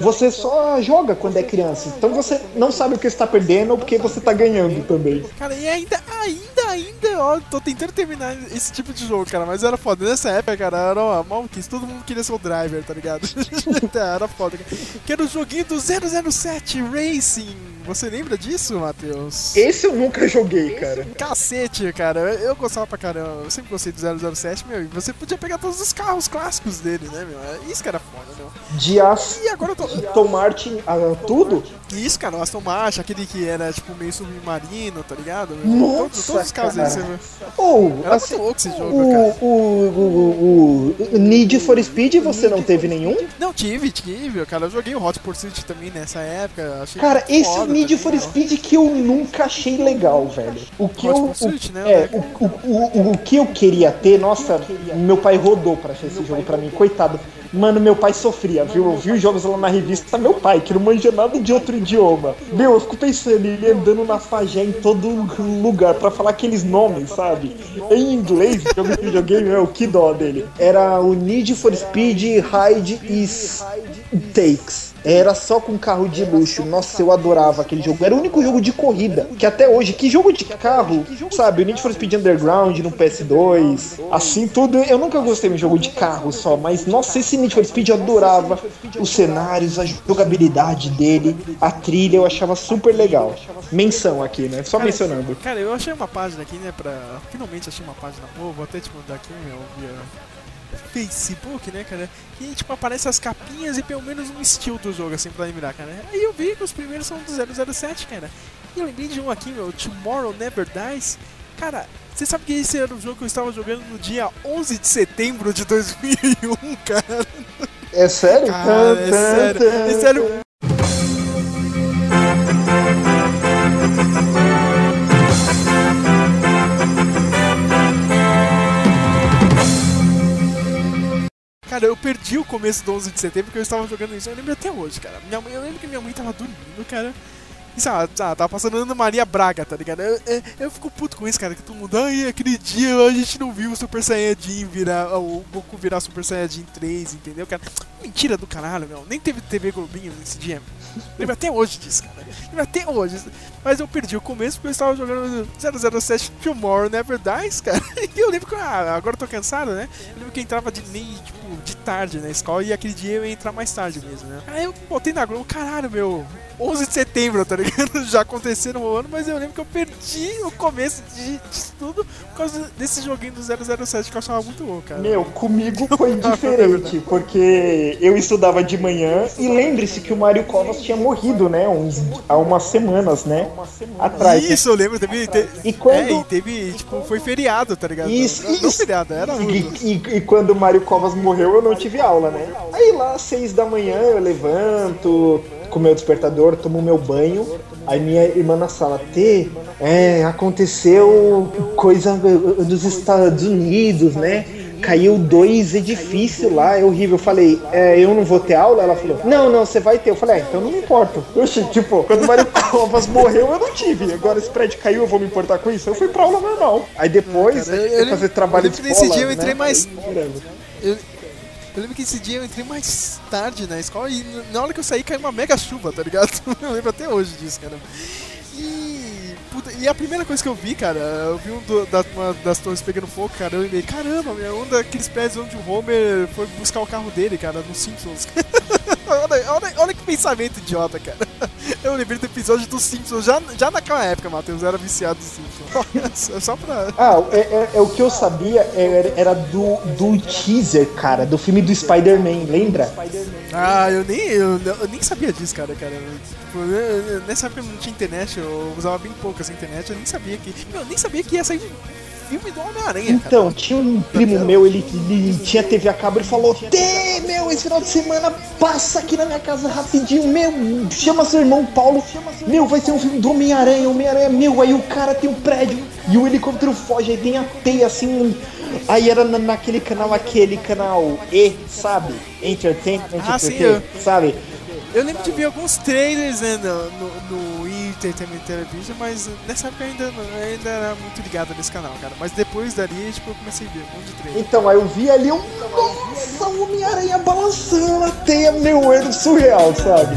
Você só joga quando é criança. Então você não sabe o que está perdendo ou porque você tá ganhando também. Cara, e ainda, ainda, ainda, ó, tô tentando terminar esse tipo de jogo, cara, mas era foda. Nessa época, cara, era uma maluquice, todo mundo queria ser o driver, tá ligado? era foda, cara. Que era o joguinho do 007 Racing. Você lembra disso, Matheus? Esse eu nunca joguei, cara. Cacete, cara, eu, eu gostava pra caramba, eu sempre gostei do 007, meu, e você podia pegar todos os carros clássicos dele, né, meu? Isso que era foda, meu. De Aston E agora eu tô... Martin, ah, tudo? Isso, cara, o Aston Martin, aquele que era, tipo, meio submarino, tá ligado? Nossa, todos, todos os cara. dele, você... Ou, Era assim, muito louco esse jogo, cara. o, o, o, o Need for Speed você não teve nenhum? Não, tive, tive, cara. Eu joguei o Hot Pursuit também nessa época. Cara, esse é foda, o Need for? Speed que eu nunca achei legal, velho. O que Hot eu. Pursuit, o, né, É, o o, o, o, o que eu queria ter, nossa, meu pai rodou pra achar esse jogo pra mim, coitado. Mano, meu pai sofria, viu? Eu vi os jogos lá na revista, meu pai, que não manja nada de outro idioma. Meu, eu fico pensando, ele andando na pajé em todo lugar pra falar aqueles nomes, sabe? Em inglês, jogo de videogame, meu, que dó dele. Era o Need for Speed Hide is Takes. Era só com carro de luxo. Nossa, eu adorava aquele jogo. Era o único jogo de corrida. Que até hoje, que jogo de carro, sabe? O Need for Speed Underground no PS2. Assim tudo. Eu nunca gostei de jogo de carro só. Mas nossa, esse Need for Speed eu adorava. Os cenários, a jogabilidade dele, a trilha, eu achava super legal. Menção aqui, né? Só mencionando. Cara, eu achei uma página aqui, né, pra... Finalmente achei uma página boa, vou até te mandar aqui, meu, via Facebook, né, cara? Que, tipo, aparece as capinhas e pelo menos um estilo do jogo, assim, pra lembrar, cara. Aí eu vi que os primeiros são do 007, cara. E eu lembrei de um aqui, meu, Tomorrow Never Dies. Cara, você sabe que esse era o jogo que eu estava jogando no dia 11 de setembro de 2001, cara? É sério? Cara, é sério. É sério. Cara, eu perdi o começo do 11 de setembro porque eu estava jogando isso. Eu lembro até hoje, cara. Minha mãe, eu lembro que minha mãe tava dormindo, cara. E lá, tava passando Ana Maria Braga, tá ligado? Eu, eu, eu, fico puto com isso, cara. Que todo mundo, ai, aquele dia a gente não viu o Super Saiyajin virar, o Goku virar Super Saiyajin 3, entendeu, cara? Mentira do caralho, meu. Nem teve TV Globinho nesse dia. Lembro até hoje disso, cara. Lembro até hoje. Mas eu perdi o começo porque eu estava jogando 007 Tomorrow Never Dies, cara. E eu lembro que, ah, agora eu tô cansado, né? Eu lembro que eu entrava de meio, tipo, de tarde na escola e aquele dia eu ia entrar mais tarde mesmo, né? Aí eu botei na Globo, caralho, meu, 11 de setembro, tá ligado? Já acontecendo o ano, mas eu lembro que eu perdi o começo de, de tudo por causa desse joguinho do 007 que eu achava muito louco, cara. Meu, comigo foi diferente, porque eu estudava de manhã e lembre-se que o Mário Covas tinha morrido, né? Uns, há umas semanas, né? Atrás. Isso, eu lembro, teve. E quando- É, e teve, tipo, foi feriado, tá ligado? Isso, não, não isso. feriado, era. E, e- e quando o Mário Covas morreu, eu não tive aula, né? Aí lá, às seis da manhã, eu levanto com meu despertador, tomo meu banho. Aí minha irmã na sala, T, é, aconteceu coisa dos Estados Unidos, né? Caiu dois edifícios lá, é horrível. Eu falei, é, eu não vou ter aula? Ela falou, não, não, você vai ter. Eu falei, ah, então não me importo. Oxi, tipo, quando o Mário Covas morreu, eu não tive. Agora esse prédio caiu, eu vou me importar com isso? Eu fui pra aula normal. Aí depois, Cara, eu- eu, fazer trabalho eu de escola. nesse dia eu entrei né? mais-. Eu, eu lembro que esse dia eu entrei mais tarde na escola e na hora que eu saí caiu uma mega chuva, tá ligado? Eu lembro até hoje disso, cara. E, puta, e a primeira coisa que eu vi, cara, eu vi um do- da- uma das torres pegando fogo, cara, eu lembrei, caramba, meu, um daqueles prédios onde o Homer foi buscar o carro dele, cara, nos Simpsons. olha, olha, olha que pensamento idiota, cara. Eu lembrei do episódio dos Simpsons já, já naquela época, Matheus, eu era viciado dos Simpsons. Só pra... Ah, é, é- é o que eu sabia era, era do, do teaser, cara, do filme do Spider-Man, lembra? Ah, eu nem, eu, eu nem sabia disso, cara, cara. Tipo, eu- eu- nessa época não tinha internet, eu usava bem pouco essa internet, eu nem sabia que. Eu nem sabia que ia sair filme do Homem-Aranha, cara. Então, tinha um primo meu, ele, ele tinha TV a cabo, ele falou, Tê, meu, esse final de semana passa aqui na minha casa rapidinho, meu, chama seu irmão Paulo, meu, vai ser um filme do Homem-Aranha, Homem-Aranha, meu, aí o cara tem um prédio e o helicóptero foge, aí tem a teia assim, aí era na- naquele canal, aquele canal E, sabe? Entertainment, Ah, porque, eu- sabe? Eu lembro de ver alguns trailers né, no, no, no Entertainment Television, mas nessa época eu ainda, eu ainda era muito ligado nesse canal, cara. Mas depois dali, tipo, eu comecei a ver um monte de trailer. Então, aí eu vi ali um. Nossa, o Homem-Aranha balançando a teia, meu, era surreal, sabe?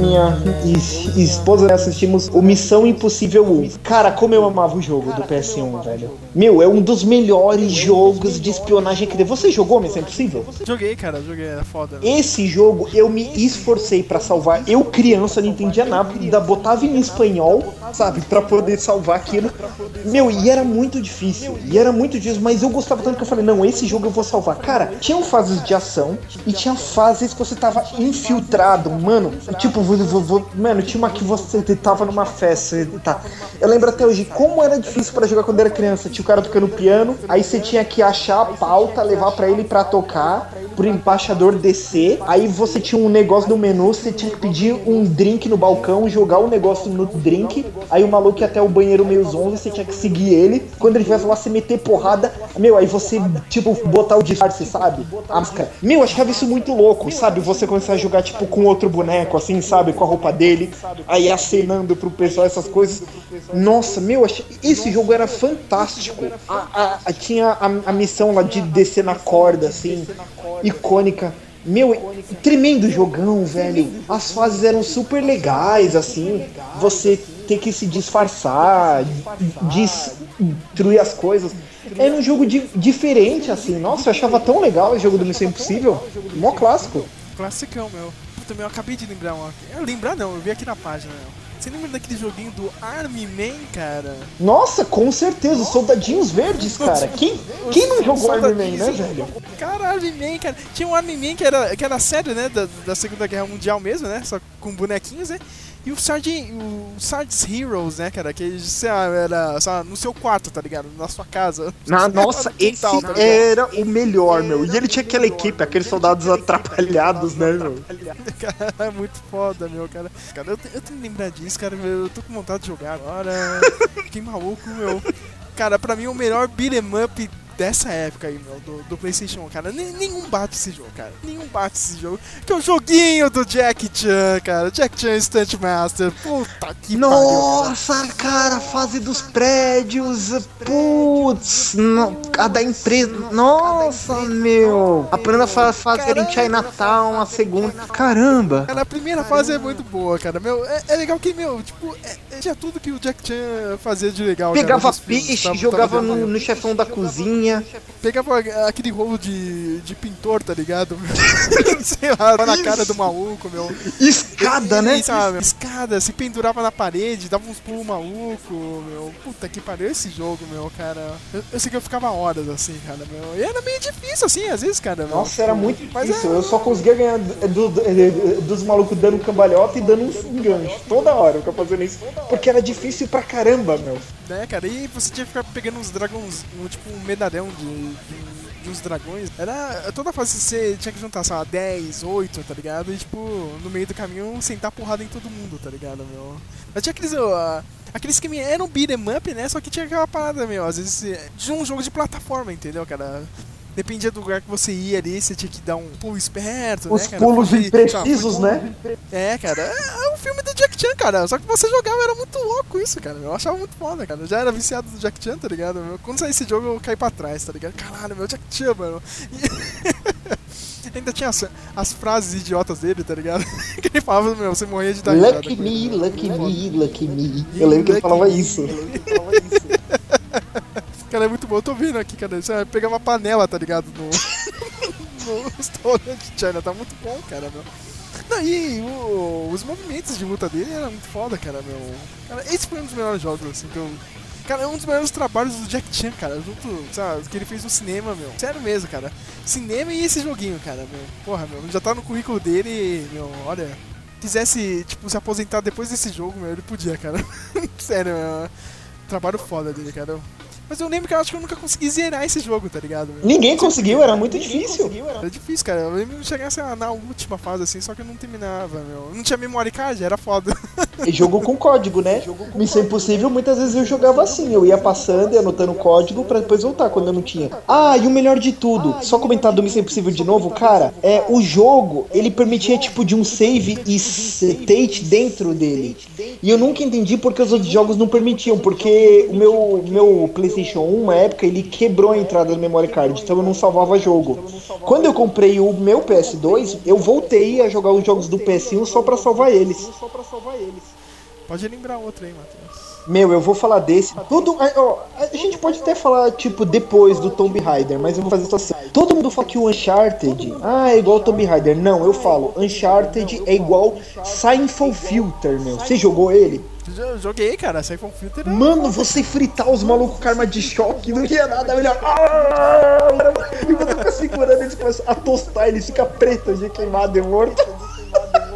Minha es- esposa assistimos o Missão Impossível 1. Cara, como eu amava o jogo do PS1, velho. Meu, é um dos melhores jogos de espionagem que tem. Você jogou Missão Impossível? Joguei, cara, joguei, é foda. Né? Esse jogo eu me esforcei pra salvar. Eu, criança, não entendia nada. Ainda botava em espanhol, sabe? Pra poder salvar aquilo. Meu, e era muito difícil. E era muito difícil, mas eu gostava tanto que eu falei: não, esse jogo eu vou salvar. Cara, tinham fases de ação e tinha fases que você tava infiltrado, mano. Tipo, vo- vo- vo- mano, tinha uma que você tava numa festa. Tá. Eu lembro até hoje como era difícil pra jogar quando era criança. Tinha o cara tocando piano, aí você tinha que achar a pauta, levar pra ele pra tocar, pro embaixador descer. Aí você tinha um negócio no menu, você tinha que pedir um drink no balcão, jogar o negócio no drink. Aí o maluco ia até o banheiro meio zonzo, você tinha que seguir ele. Quando ele tivesse lá, você meter porrada. Meu, aí você, tipo, botar o disfarce, sabe? A máscara. Meu, eu achava isso muito louco, sabe? Você começar a jogar, tipo, com outro boneco, assim, sabe? Com a roupa dele. Aí acenando pro pessoal essas coisas. Nossa, meu, achei- esse jogo era fantástico. A- a- a- tinha a missão lá de descer na corda, assim, icônica. Meu, tremendo jogão, velho. As fases eram super legais, assim. Você ter que se disfarçar, destruir as coisas. Era um jogo di- diferente, assim. Nossa, eu achava tão legal o jogo do Missão Impossível. Mó clássico. Classicão, meu. Puta, meu, eu acabei de lembrar um. Eu lembrar não, eu vi aqui na página, meu. Você lembra daquele joguinho do Army Man, cara? Nossa, com certeza, os soldadinhos verdes, cara. Quem, quem não jogou Iron Man, né, velho? Cara, Army Man, cara. Tinha um Army Man que era, que era sério, né? Da, da Segunda Guerra Mundial mesmo, né? Só com bonequinhos, né? E o Sergeant, o Sarge's Heroes, né, cara? Que sei lá, era sei lá, no seu quarto, tá ligado? Na sua casa. Na, nossa, No esse quintal, tá era o melhor, meu. E ele tinha aquela equipe, aqueles soldados atrapalhados, né, meu? Cara, é muito foda, meu, cara. Cara, eu, eu tenho que lembrar disso, cara. Eu tô com vontade de jogar agora. que maluco, meu. Cara, pra mim o melhor beat'em up dessa época aí, meu, do, do Playstation 1, cara. Nenhum bate esse jogo, cara. Nenhum bate esse jogo. Que é o joguinho do Jack Chan, cara. Jack Chan Stunt Master. Puta que pariu. Nossa, cara, a fase dos prédios. Putz, no- a da empresa. Nossa, meu. A primeira fa- fase era em Chinatown, a segunda. Caramba. Cara, a primeira fase é muito boa, cara. Meu, é, é legal que, meu, tipo, é, é, tinha tudo que o Jack Chan fazia de legal. cara, Pegava filmes, peixe, jogava no, no chefão da cozinha. Pegava aquele rolo de, de pintor, tá ligado? Sei lá, na cara do maluco, meu. Escada, né? E, sabe, escada, se pendurava na parede, dava uns pulos maluco, meu. Puta que pariu esse jogo, meu, cara. Eu, eu sei que eu ficava horas assim, cara, meu. E era meio difícil, assim, às vezes, cara. Meu. Nossa, era muito difícil. é- Eu só conseguia ganhar do- do- dos malucos dando cambalhota e dando um gancho. Toda hora eu ficava fazendo isso. Porque era difícil pra caramba, meu. né, cara? E você tinha que ficar pegando uns dragões, tipo um medalhão de, de, de uns dragões. Era. Toda fase você tinha que juntar, sei lá, 10, 8, tá ligado? E tipo, no meio do caminho sentar porrada em todo mundo, tá ligado, meu? Mas tinha aqueles. ó, aqueles que eram beat'em up, né? Só que tinha aquela parada, meu. Às vezes de um jogo de plataforma, entendeu, cara? Dependia do lugar que você ia ali, você tinha que dar um pulo esperto, Os né, cara? pulos Fugir, imprecisos, lá, né? é, cara, é, é um filme do Jack Chan, cara. Só que você jogava era muito louco isso, cara. Eu achava muito foda, cara. Eu já era viciado do Jack Chan, tá ligado? Quando saiu esse jogo, eu caí pra trás, tá ligado? Caralho, meu Jack Chan, mano. E Ainda tinha as, as frases idiotas dele, tá ligado? que ele falava, meu, você morria de dar Lucky me, ele. lucky me, lucky me. Eu lembro que ele falava isso. Cara, é muito bom. Eu tô vendo aqui, cara. Você pegava uma panela, tá ligado? No, no restaurante China. Tá muito bom, cara, meu. E o- os movimentos de luta dele eram muito foda, cara, meu. Cara, esse foi um dos melhores jogos, assim, que eu... Cara, é um dos melhores trabalhos do Jack Chan, cara, junto, sabe, que ele fez no cinema, meu. Sério mesmo, cara. Cinema e esse joguinho, cara, meu. Porra, meu, já tá no currículo dele, meu, olha... Quisesse, tipo, se aposentar depois desse jogo, meu, ele podia, cara. Sério, meu. Trabalho foda dele, cara. Mas eu lembro que eu acho que eu nunca consegui zerar esse jogo, tá ligado? meu? Ninguém conseguiu, era muito difícil. Era difícil, cara. Eu lembro de chegar sei lá, na última fase assim, só que eu não terminava, meu. Não tinha memory card, era foda. E jogo com código, né? Missão Impossível, muitas vezes eu jogava assim. Eu ia passando e anotando código pra depois voltar quando eu não tinha. Ah, e o melhor de tudo, só comentar do Missão Impossível de novo, cara, é o jogo, ele permitia tipo de um save e state dentro dele. E eu nunca entendi porque os outros jogos não permitiam, porque o meu, meu PlayStation 1, uma época, ele quebrou a entrada do memory card, então eu não salvava jogo. Quando eu comprei o meu PS2, eu voltei a jogar os jogos do PS1 só pra salvar eles. Pode lembrar outro aí, Matheus. Meu, eu vou falar desse. Tudo, a, ó, a gente pode até falar, tipo, depois do Tomb Raider, mas eu vou fazer isso assim. Todo mundo fala que o Uncharted, ah, é igual o Tomb Raider. Não, eu falo, Uncharted é igual Sinful Filter, meu. Você jogou ele? Jo- Joguei, cara, sai com filter. Mano, você fritar os malucos com arma de choque, não ia nada melhor. Ah! E você fica segurando, eles começam a tostar, ele fica preto de queimado e morto.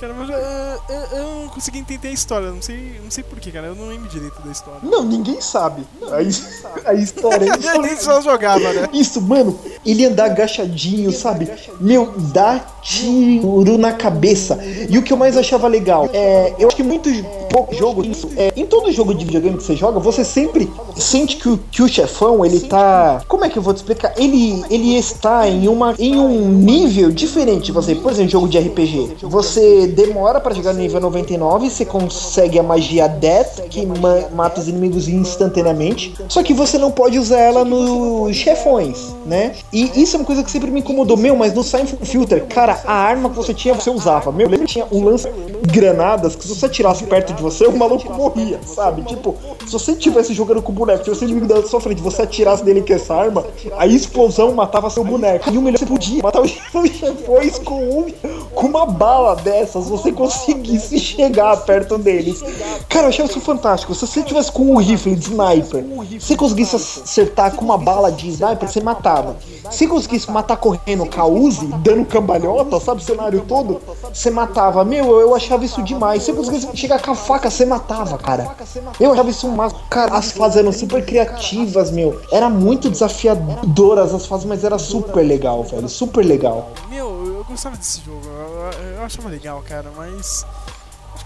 Cara, mas eu, eu- eu não consegui entender a história. Não sei, não sei porquê, cara. Eu não lembro direito da história. Não, ninguém sabe. A, a história é Ele só jogava, né? Isso, mano, ele andar agachadinho, sabe? Meu, dá tiro na cabeça. E o que eu mais achava legal é. Eu acho que muito pouco jogo. É, em todo jogo de videogame que você joga, você sempre sente que o, que o chefão, ele tá. Como é que eu vou te explicar? Ele, ele está em, uma, em um nível diferente você. Por exemplo, jogo de RPG. Você demora pra chegar no nível 99, você consegue a magia Death, que ma- mata os inimigos instantaneamente. Só que você não pode usar ela nos chefões, né? E isso é uma coisa que sempre me incomodou. Meu, mas no Siphon Filter, cara, a arma que você tinha, você usava. Meu, lembra que tinha um lança-granadas que se você atirasse perto você, o maluco morria, sabe? Tipo, se você estivesse jogando com o boneco, se você inimigo da sua frente, você atirasse nele com essa arma, a explosão matava seu boneco. E o melhor, você podia matar os chefões com, um, com uma bala dessas, você conseguisse chegar perto deles. Cara, eu achava isso fantástico. Se você tivesse com um rifle de sniper, se conseguisse acertar com uma bala de sniper, você matava. Se conseguisse matar correndo com a Uzi, dando cambalhota, sabe o cenário todo, você matava. Meu, eu achava isso demais. Se conseguisse chegar com a faca, você matava, cara. Eu achava isso um Cara, as fases eram super criativas, meu. Era muito desafiadoras as fases, mas era super legal, velho. Super legal. Meu, eu gostava desse jogo. Eu, eu achava legal, cara, mas.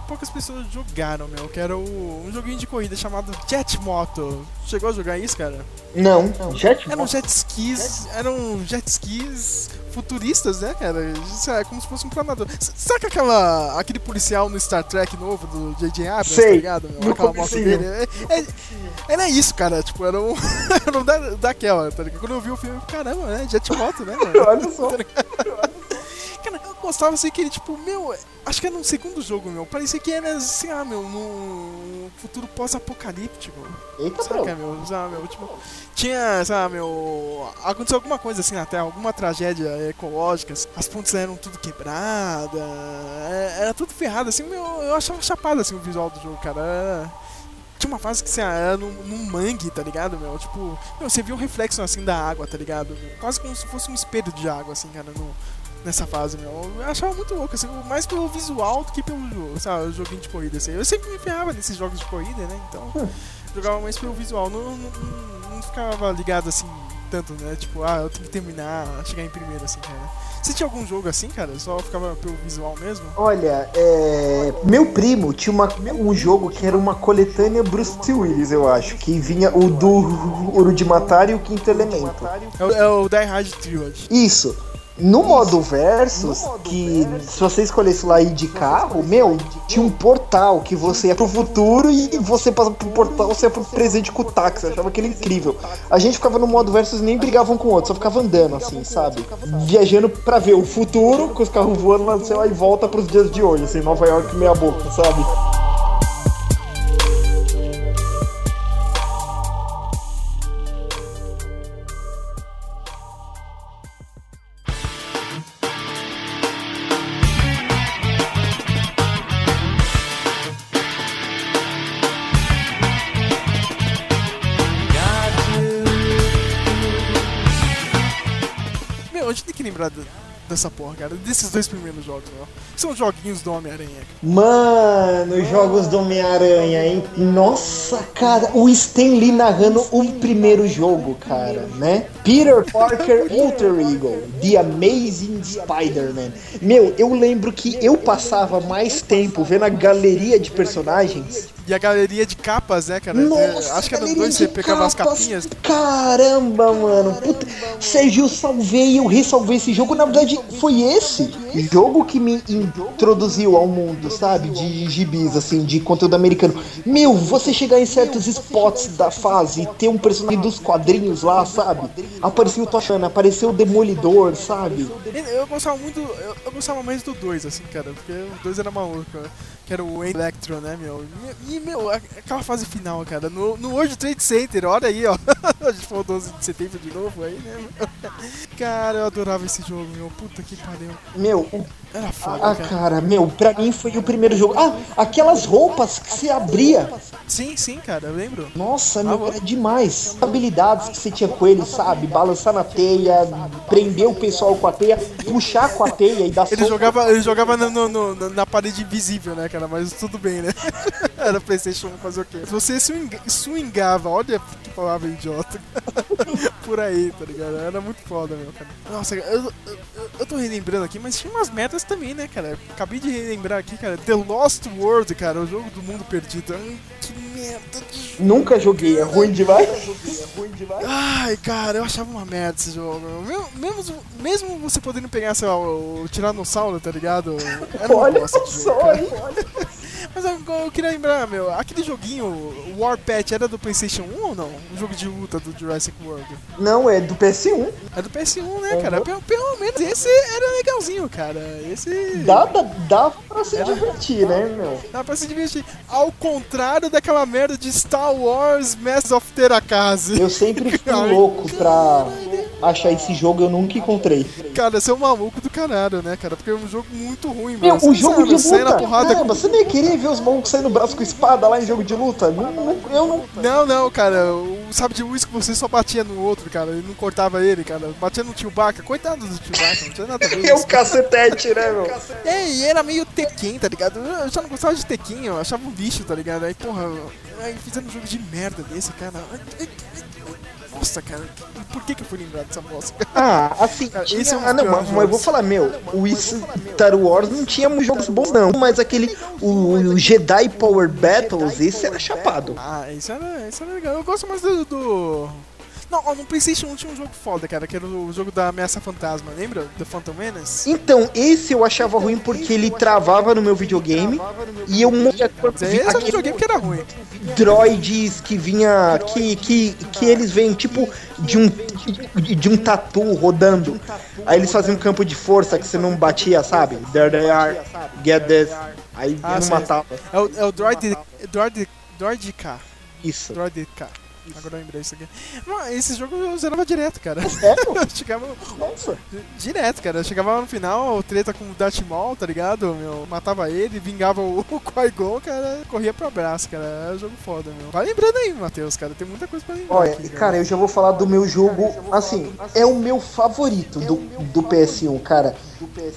Poucas pessoas jogaram, meu. Que era o, um joguinho de corrida chamado Jet Moto. Chegou a jogar isso, cara? Não, Jet Eram jet skis. Eram jet skis futuristas, né, cara? Isso é como se fosse um planador. Saca aquela, aquele policial no Star Trek novo do J.J. Abrams, Sei, tá ligado? Meu? Aquela moto dele. É, é- era isso, cara. Tipo, era um. era um da, daquela, tá ligado? Quando eu vi o filme, caramba, né? Jet moto, né, mano? Olha só. Cara, eu gostava assim que ele, tipo, meu, acho que era no segundo jogo, meu. Parecia que era, assim, ah, meu, no futuro pós-apocalíptico. Eita, Saca, bro. meu, sabe, meu, tipo, tinha, sabe, meu, aconteceu alguma coisa assim na Terra, alguma tragédia ecológica, as pontes eram tudo quebradas, é- era tudo ferrado, assim, meu, eu achava chapado, assim, o visual do jogo, cara, era- Tinha uma fase que você era num, num mangue, tá ligado, meu? Tipo, meu, você via um reflexo assim da água, tá ligado? Quase como se fosse um espelho de água, assim, cara, no, nessa fase, meu. Eu achava muito louco, assim, mais pelo visual do que pelo jogo, sabe, joguinho de corrida, assim. Eu sempre me ferrava nesses jogos de corrida, né? Então, jogava mais pelo visual, não, não, não- não ficava ligado assim tanto, né? Tipo, ah, eu tenho que terminar, chegar em primeiro, assim, cara. Você tinha algum jogo assim, cara? Só ficava pelo visual mesmo? Olha, é, meu primo tinha uma, um jogo que era uma coletânea Bruce Willis, eu acho, que vinha o do Ouro de Matar e o Quinto Elemento. É o, é o Die Hard Trilogy. Isso. No modo versus, que se você escolhesse lá ir de carro, meu, tinha um portal que você ia pro futuro e você passa pro portal, você ia pro presente com o táxi. Eu achava aquele incrível. A gente ficava no modo versus e nem brigava um com o outro, só ficava andando assim, sabe? Viajando pra ver o futuro, com os carros voando lá no céu e volta pros dias de hoje, assim, Nova York meia boca, sabe? Dessa porra, cara. Desses dois primeiros jogos, ó. São joguinhos do Homem-Aranha. Mano, os jogos do Homem-Aranha, hein? Nossa, cara, o Stan Lee narrando o primeiro jogo, cara, né? Peter Parker Alter Ego, The Amazing Spider-Man. Meu, eu lembro que eu passava mais tempo vendo a galeria de personagens. E a galeria de capas, né, cara? Nossa, Acho que era galeria 2 você pegava as capinhas. Caramba, mano. Puta, Sérgio, eu salvei, eu ressalvei esse jogo. Na verdade, foi esse jogo que me introduziu ao mundo, sabe? De gibis, assim, de conteúdo americano. Meu, você chegar em certos spots da fase e ter um personagem dos quadrinhos lá, sabe? Apareceu o Toshana, apareceu o Demolidor, sabe? Eu gostava muito, eu, eu gostava mais do 2, assim, cara, porque o 2 era maluco, que era o Electro, né, meu? E, meu, a- aquela fase final, cara, no, no World Trade Center, olha aí, ó. A gente falou 12 de setembro de novo aí, né? meu? Cara, eu adorava esse jogo, meu. Puta que pariu. Meu, Era foda, ah, cara. cara, meu, pra mim foi o primeiro jogo. Ah, aquelas roupas que se abria. Sim, sim, cara, eu lembro. Nossa, Ah, meu, era demais. Habilidades que você tinha com ele, sabe? Balançar na teia, prender o pessoal com a teia, puxar com a teia e dar Ele jogava, ele jogava no- no- no- na parede invisível, né, cara? Mas tudo bem, né? Era Playstation 1 fazer o quê? Você swing, swingava, olha que palavra idiota. Por aí, tá ligado? Era muito foda, meu, cara. Nossa, eu, eu, eu- tô relembrando aqui, mas tinha umas metas também, né, cara? Acabei de relembrar aqui, cara. The Lost World, cara, o jogo do mundo perdido. Ai, que merda de jogo. Nunca joguei, é ruim demais. Ai, cara, eu achava uma merda esse jogo. Mesmo, mesmo, você podendo pegar, sei lá, o Tiranossauro, tá ligado? Era Olha jogo, só, cara. hein? Mas eu, eu queria lembrar, meu, aquele joguinho, o War Pet, era do PlayStation 1 ou não? O jogo de luta do Jurassic World. Não, é do PS1. É do PS1, né, cara? Pelo, pelo menos esse era legalzinho, cara. Esse. Dá, dá, dá pra se divertir, né, meu? Dá pra se divertir. Ao contrário daquela merda de Star Wars Masters of Terakaze. Eu sempre fui louco pra achar esse jogo, eu nunca encontrei. Cara, você é um maluco do caralho, né, cara? Porque é um jogo muito ruim, Meu, mano. o Você jogo sabe, de luta. porrada Caramba, você nem ia querer ver os malucos saindo braço com espada lá em jogo de luta? Não, não, eu não. Não, não, cara, o sabe de luz que você só batia no outro, cara, e não cortava ele, cara. Batia no Chewbacca, coitado do Chewbacca, não tinha nada a ver. É o cacetete, né, meu? É, e era meio Tekken, tá ligado? Eu já não gostava de Tekken, eu achava um lixo, tá ligado? Aí, porra, aí fizeram um jogo de merda desse, cara. Ai, ai, Nossa, cara, por que que eu fui lembrar dessa bosta? Ah, assim, Ah, tinha- esse é um ah, não, mas, mas eu vou falar, meu, o Star Wars não tinha jogos bons, não. Mas aquele, o, Jedi Power Battles, esse era chapado. Ah, isso era, isso era legal. Eu gosto mais do. do... Não, ó, no PlayStation 1 tinha um jogo foda, cara, que era o jogo da Ameaça Fantasma, lembra? The Phantom Menace? Então, esse eu achava ruim porque ele travava no meu videogame e eu morria quando vi esse aquele videogame que era ruim. droids que vinha que, que, que eles vêm tipo de um de um tatu rodando. Aí eles faziam um campo de força que você não batia, sabe? There they are, get this. Aí Ah, não matava. É o, é o Droid. Droid. Droid K. Isso. Droid K. Agora eu lembrei isso aqui. Mano, esse jogo eu zerava direto, cara. Sério? Eu chegava Nossa. direto, cara. Eu chegava no final, treta com o Darth Maul, tá ligado? Meu, matava ele, vingava o, o Qui-Gon, cara, corria pro abraço, cara. Era um jogo foda, meu. Vai lembrando aí, Matheus, cara. Tem muita coisa pra lembrar. Olha, aqui, cara, eu já vou falar do meu jogo, assim, é o meu favorito do, do PS1, cara.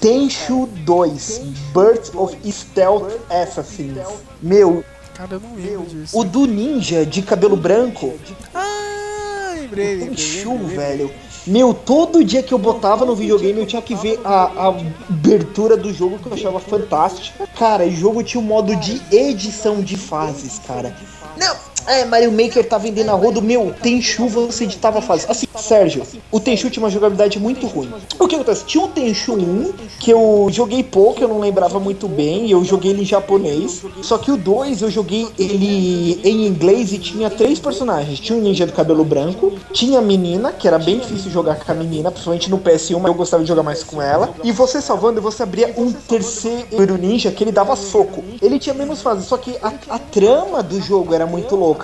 Tenchu 2, Birth of Stealth Assassins. Meu, Cara, eu não lembro disso. o do ninja de cabelo branco, Ah, lembrei, lembrei. Tenchu, lembrei, velho. Meu, todo dia que eu botava no videogame eu tinha que ver a, a abertura do jogo que eu achava fantástica. Cara, o jogo tinha um modo de edição de fases, cara. Não, é, Mario Maker tá vendendo a rodo, meu, Tenchu você editava fases. Assim, Sérgio, o Tenchu tinha uma jogabilidade muito ruim. O que acontece? Tinha o Tenchu 1, que eu joguei pouco, eu não lembrava muito bem, eu joguei ele em japonês. Só que o 2 eu joguei ele em inglês e tinha três personagens. Tinha um ninja do cabelo branco, tinha a menina, que era bem difícil jogar com a menina, principalmente no PS1, mas eu gostava de jogar mais com ela. E você salvando, você abria um terceiro ninja que ele dava soco. Ele tinha menos fases, só que a, a trama do jogo era muito louca.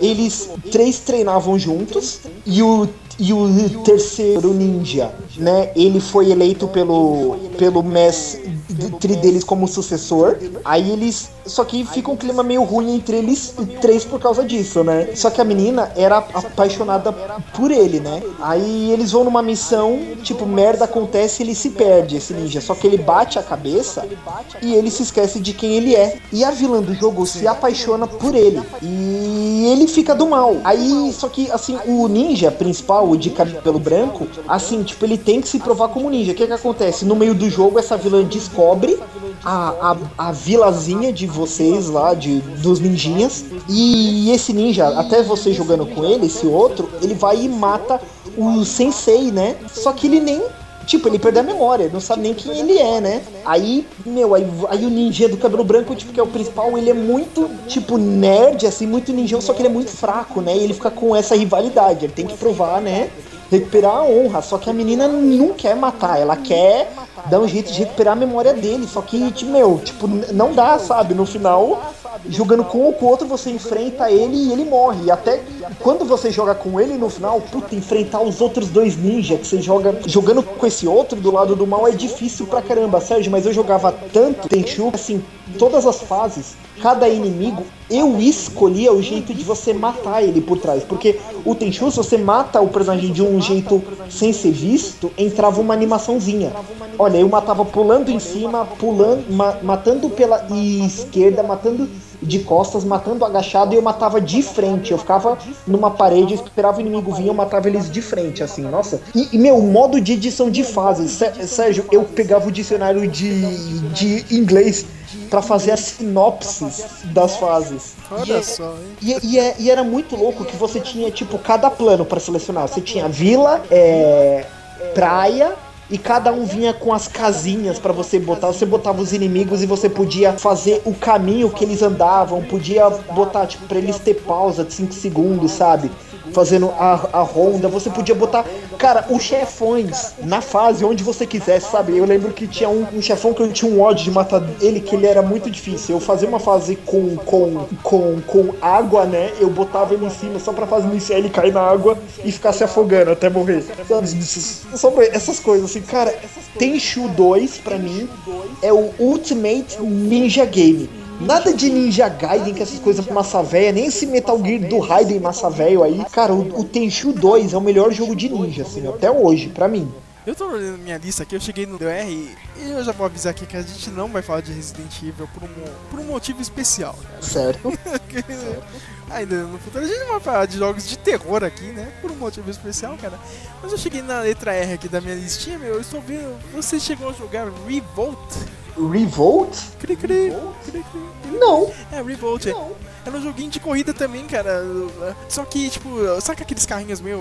Eles três treinavam juntos e o e o terceiro ninja, né? Ele foi eleito pelo pelo mestre deles como sucessor. Aí eles só que fica um clima meio ruim entre eles três por causa disso, né? Só que a menina era apaixonada por ele, né? Aí eles vão numa missão, tipo, merda acontece, ele se perde esse ninja. Só que ele bate a cabeça e ele se esquece de quem ele é. E a vilã do jogo se apaixona por ele. E ele fica do mal. Aí, só que assim, o ninja principal, o de cabelo branco, assim, tipo, ele tem que se provar como ninja. O que que acontece? No meio do jogo, essa vilã descobre a, a, a vilazinha de vocês lá, de, dos ninjinhas. E esse ninja, até você jogando com ele, esse outro, ele vai e mata o sensei, né? Só que ele nem Tipo, ele perdeu a memória, não sabe nem quem ele é, né? Aí, meu, aí, aí o ninja do cabelo branco, tipo, que é o principal, ele é muito, tipo, nerd, assim, muito ninjão, só que ele é muito fraco, né? E ele fica com essa rivalidade, ele tem que provar, né? Recuperar a honra, só que a menina não quer matar, ela quer dar um jeito de recuperar a memória dele, só que, tipo, meu, tipo, não dá, sabe? No final, jogando com o outro, você enfrenta ele e ele morre. E até quando você joga com ele no final, puta, enfrentar os outros dois ninjas que você joga jogando com esse outro do lado do mal é difícil pra caramba, Sérgio. Mas eu jogava tanto Tenchu, assim, todas as fases, cada inimigo, eu escolhia o jeito de você matar ele por trás. Porque o Tenchu, se você mata o personagem de um jeito sem ser visto, entrava uma animaçãozinha. Olha, eu matava pulando em cima, pulando, ma matando pela esquerda, matando de costas, matando agachado e eu matava de frente. Eu ficava numa parede, esperava o inimigo vir, eu matava eles de frente, assim, nossa. E, e meu, modo de edição de fases, Sérgio, eu pegava o dicionário de, de inglês para fazer as sinopses das fases. Olha e, só, hein? E, e, é- e era muito louco que você tinha, tipo, cada plano para selecionar. Você tinha vila, é, praia, e cada um vinha com as casinhas para você botar. Você botava os inimigos e você podia fazer o caminho que eles andavam, podia botar, tipo, pra eles ter pausa de 5 segundos, sabe? Fazendo a, a ronda, você podia botar, cara, os chefões na fase onde você quisesse, sabe? Eu lembro que tinha um, um chefão que eu tinha um ódio de matar ele, que ele era muito difícil. Eu fazia uma fase com, com, com, com água, né? Eu botava ele em cima só pra fase iniciar ele cair na água e ficar se afogando até morrer. Sabe? Pra- essas coisas, assim, cara, Tenchu 2, pra mim, é o Ultimate Ninja Game. Nada de Ninja Gaiden, que essas coisas massa véia, nem esse Metal Gear do Raiden massa velho aí. Cara, o, o Tenchu 2 é o melhor jogo de ninja, assim, até hoje, pra mim. Eu tô olhando minha lista aqui, eu cheguei no DR e eu já vou avisar aqui que a gente não vai falar de Resident Evil por um, por um motivo especial, cara. Certo? Ainda no futuro a gente não vai falar de jogos de terror aqui, né? Por um motivo especial, cara. Mas eu cheguei na letra R aqui da minha listinha, meu, eu estou vendo. Você chegou a jogar Revolt? Revolt? Cri, cri, cri, cri. Não. É, Revolt. é- Era um joguinho de corrida também, cara. Só que, tipo, sabe aqueles carrinhos meio.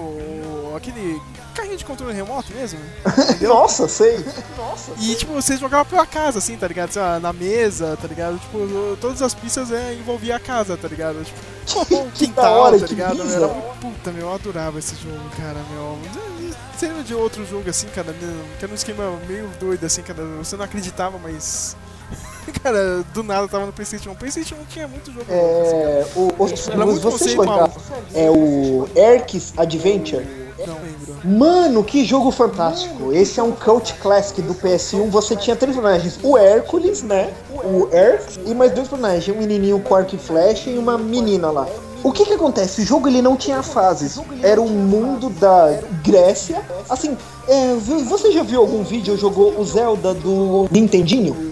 aquele carrinho de controle remoto mesmo? Nossa, sei. Nossa. E tipo, você jogava pela casa, assim, tá ligado? Sei na mesa, tá ligado? Tipo, todas as pistas é, envolvia a casa, tá ligado? Tipo, um Que quintal, da hora, tá que ligado? Era puta, meu, eu adorava esse jogo, cara, meu. Sendo de outro jogo, assim, cara, né, que era um esquema meio doido, assim, cara, você não acreditava, mas. Cara, do nada tava no Playstation 1. Playstation 1 tinha muito jogo louco, assim, cara. É, o, os, Era muito você conceitual. é o Erks Adventure. Não lembro. Mano, que jogo fantástico! Esse é um cult classic do PS1. Você tinha três personagens: o Hércules, né? O Erks e mais dois personagens: um menininho com arco e flecha e uma menina lá. O que que acontece? O jogo ele não tinha fases. Era um mundo da Grécia. Assim, é, você já viu algum vídeo ou jogou o Zelda do Nintendinho?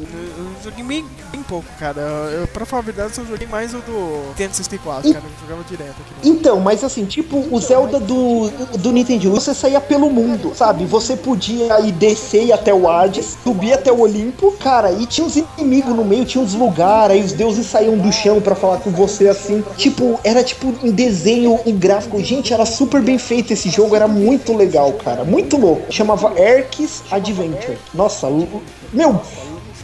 Joguei bem, bem pouco, cara. Eu, pra falar a verdade, eu só joguei mais o do Nintendo 64, cara. Eu jogava direto aqui. Então, mas assim, tipo o Zelda do, do Nintendo, você saía pelo mundo, sabe? Você podia ir descer e até o Hades, subir até o Olimpo, cara, e tinha uns inimigos no meio, tinha uns lugares, aí os deuses saíam do chão pra falar com você assim. Tipo, era tipo em desenho, em gráfico. Gente, era super bem feito esse jogo, era muito legal, cara. Muito louco. Chamava Erks Adventure. Nossa, meu.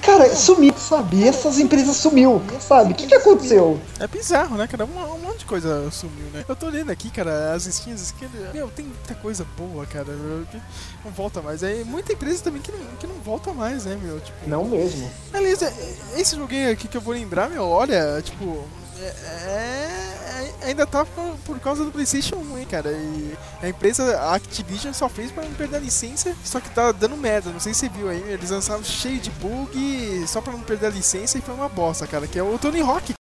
Cara, sumiu, sabe? Essas empresas sumiu, sabe? O que, que aconteceu? É bizarro, né, cara? Um, um monte de coisa sumiu, né? Eu tô olhando aqui, cara, as skins, que, meu, tem muita coisa boa, cara, que não volta mais. É muita empresa também que não, que não volta mais, né, meu? Tipo, Não mesmo. Aliás, é- esse joguinho aqui que eu vou lembrar, meu, olha, tipo, é, é- ainda tá por, por causa do PlayStation 1, hein, cara. E a empresa Activision só fez pra não perder a licença, só que tá dando merda. Não sei se você viu aí, eles lançaram cheio de bug só pra não perder a licença e foi uma bosta, cara. Que é o Tony Hawk.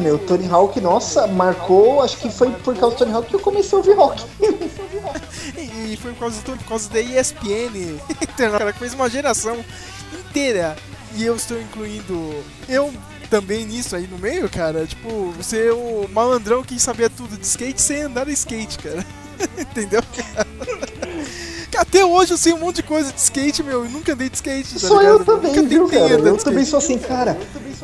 Meu, Tony Hawk, nossa, marcou, acho que foi por causa do Tony Hawk que eu comecei a ouvir rock. E, foi por causa, do, por causa da ESPN, cara, fez uma geração inteira. E eu estou incluindo eu também nisso aí no meio, cara. Tipo, você é o malandrão que sabia tudo de skate sem andar de skate, cara. Entendeu? Que Até hoje eu sei um monte de coisa de skate, meu, e nunca andei de skate. Tá Só eu também, nunca viu, cara? Eu também sou assim, cara.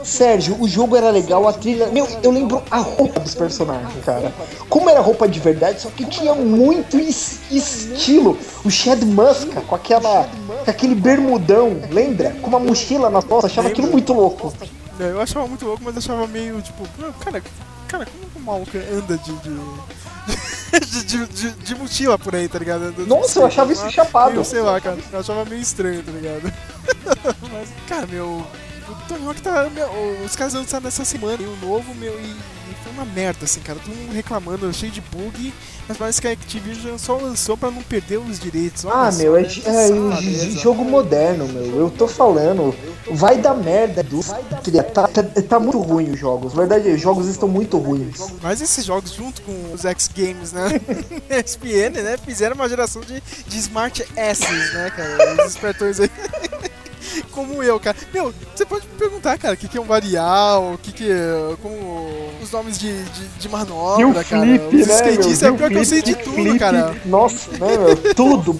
Sérgio, o jogo era legal, a trilha. Meu, eu lembro a roupa dos personagens, cara. Como era roupa de verdade, só que tinha muito es- estilo. O Chad Muska com aquela. com aquele bermudão, lembra? Com uma mochila nas costas, achava aquilo muito louco. É, Eu achava muito louco, mas achava meio tipo, "Não, cara, cara, como que o maluco anda de. de... de, de, de- de mochila por aí, tá ligado? De Nossa, eu achava isso chapado. meio, sei lá, cara. Eu achava meio estranho, tá ligado? Mas, cara, meu. O Tony Hawk tá. meu, os caras lançaram nessa semana e o novo, meu, e, uma merda, assim, cara. Todo mundo reclamando, cheio de bug. Mas parece que a Activision só lançou pra não perder os direitos. Olha Ah, só, meu, é, né? é, é jogo moderno, meu. Eu tô falando. Vai dar merda, indústria. Tá, tá, tá muito ruim os jogos. Verdade, os jogos estão muito ruins. Mas esses jogos, junto com os X Games, né? SPN, né? Fizeram uma geração de, de Smart S's, né, cara? Os espertões aí. Como eu, cara. Meu, você pode me perguntar, cara, o que, que é um varial, o que, que é. Como os nomes de, de, de E o manobra, cara. flip, Os né, skatistas, é o pior que eu sei de flip, tudo, flip, cara. Nossa, né, meu? Tudo.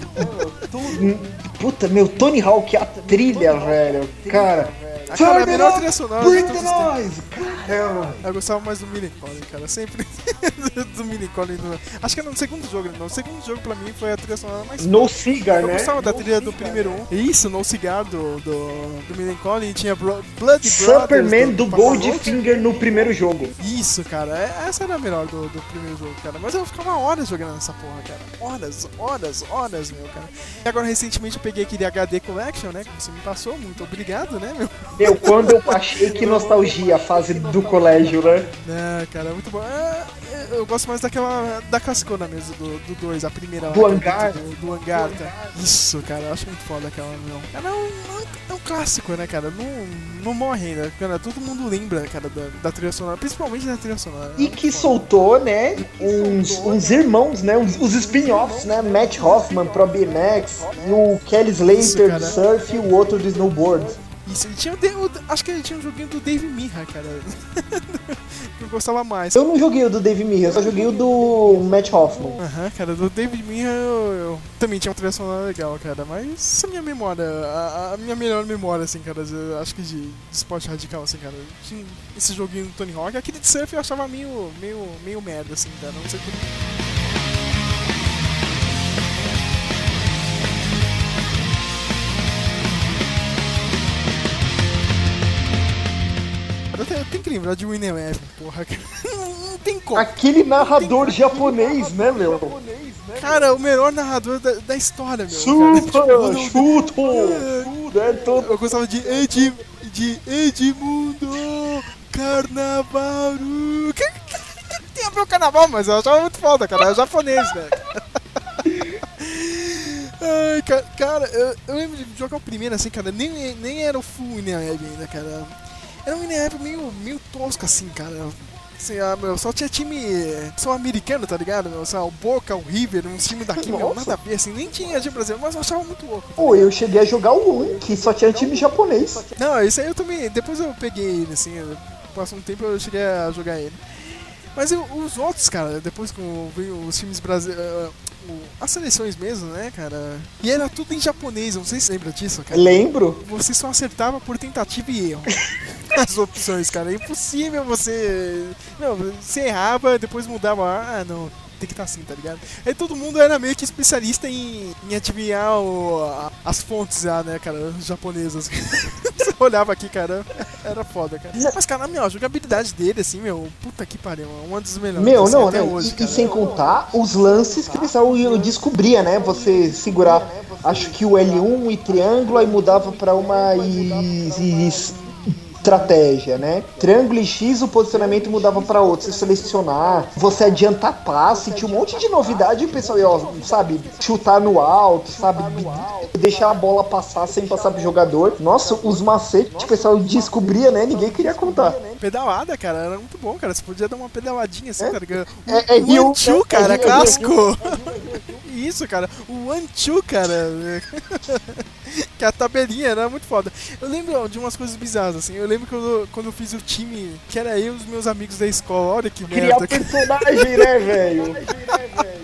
Tudo. Puta, meu, Tony Hawk, a trilha, velho. Cara. Cara, é a melhor trilha sonora de Bring todos the noise! Caramba. Eu gostava mais do Mini Colin, cara. Sempre do Mini Colin. Do... Acho que era no segundo jogo, não. O segundo jogo pra mim foi a trilha sonora mais No Cigar, Eu né? gostava da trilha do primeiro um. Isso, no cigar do, do, do Millencolin tinha Bro Blood Brothers. Superman do Passarote. Goldfinger no primeiro jogo. Isso, cara. é- Essa era a melhor do, do primeiro jogo, cara. Mas eu ficava horas jogando nessa porra, cara. Horas, horas, horas, meu, cara. E agora, recentemente, eu peguei aquele HD Collection, né? Que você me passou. Muito obrigado, né, meu? Meu, quando eu achei que nostalgia a fase do colégio, né? É, cara, muito bom. É, é, eu gosto mais daquela. Da classicona mesmo, do 2, a primeira lá. Do é hangar? Do, do hangar, tá? Isso, cara, eu acho muito foda aquela, meu. Ela é um, é um clássico, né, cara? Não, não morre ainda. Cara, todo mundo lembra, cara, da, da trilha sonora, principalmente da trilha sonora. E que soltou, né, uns, uns irmãos, né, uns, os spin-offs, né, Matt Hoffman pro BMX, e o Kelly Isso, Slater cara. do surf e o outro do snowboard. Isso, e tinha o, o- acho que ele tinha um joguinho do Dave Mirra, cara. que eu gostava mais. Eu não joguei o do Dave Mirra, eu só joguei o do Matt Hoffman. Aham, cara, do David Mirra eu, eu também tinha uma trilha sonora legal, cara, mas essa é a minha memória, a, a minha melhor memória, assim, cara, eu acho que de, de esporte radical, assim, cara, tinha esse joguinho do Tony Hawk, aquele de surf eu achava meio, meio, meio merda, assim, cara, não sei por Tem, que lembrar de Winner Eleven, porra, cara. Não, tem como. Aquele narrador japonês, né, meu? Cara, o melhor narrador da, da história, meu. cara. Chuta, Tipo, quando- chuta! É. Eu gostava de Ed, de Edmundo Carnavaru. Que, tem a ver o carnaval, mas eu achava muito foda, cara. É japonês, velho. Ai, ca- cara, eu, eu lembro de jogar o primeiro assim, cara. Nem, nem era o full Ineab ainda, cara. Era um Ineab meio, meio tosco assim, cara. Assim, ah, meu, só tinha time só americano, tá ligado? Meu? Só, o Boca, o River, um time daqui, meu, nada a ver, assim. Nem tinha time brasileiro, mas eu achava muito louco. Pô, eu cheguei a jogar o 1, que só tinha time japonês. Não, isso aí eu também. Depois eu peguei ele, assim. Passou um tempo eu cheguei a jogar ele. Mas eu- os outros, cara, depois que eu vi os times brasileiros. As seleções mesmo, né, cara? E era tudo em japonês, não sei se você lembra disso, cara. Lembro. Você só acertava por tentativa e erro. As opções, cara. É impossível você. Não, você errava, depois mudava. Ah, não. Tem que estar assim, tá ligado? Aí todo mundo era meio que especialista em, em adivinhar o- a- as fontes lá, né, cara, japonesas. olhava aqui, cara, era foda, cara. Mas, cara, meu, a jogabilidade dele, assim, meu, puta que pariu, é uma das melhores. Meu, assim, não, até não. hoje, e, e sem contar os lances que o pessoal ia- descobria, né? Você segurar, acho que o L1 e triângulo, aí mudava pra uma e- e- estratégia, né? Triângulo e X, o posicionamento mudava pra outro. Você selecionar, você adiantar passe, tinha um monte de novidade. E o pessoal ia, ó, sabe, chutar no alto, sabe? Deixar a bola passar sem passar pro jogador. Nossa, os macetes o pessoal descobria, né? Ninguém queria contar. Pedalada, cara, era muito bom, cara. Você podia dar uma pedaladinha assim, É? tá ligado? É- é o Rio- One Two, é- é cara, é clássico. Isso, cara. O One Two, cara. que a tabelinha era muito foda. Eu lembro de umas coisas bizarras, assim. Eu lembro que quando eu fiz o time, que era eu e os meus amigos da escola. Olha que Criar merda. cara. personagem, né, velho?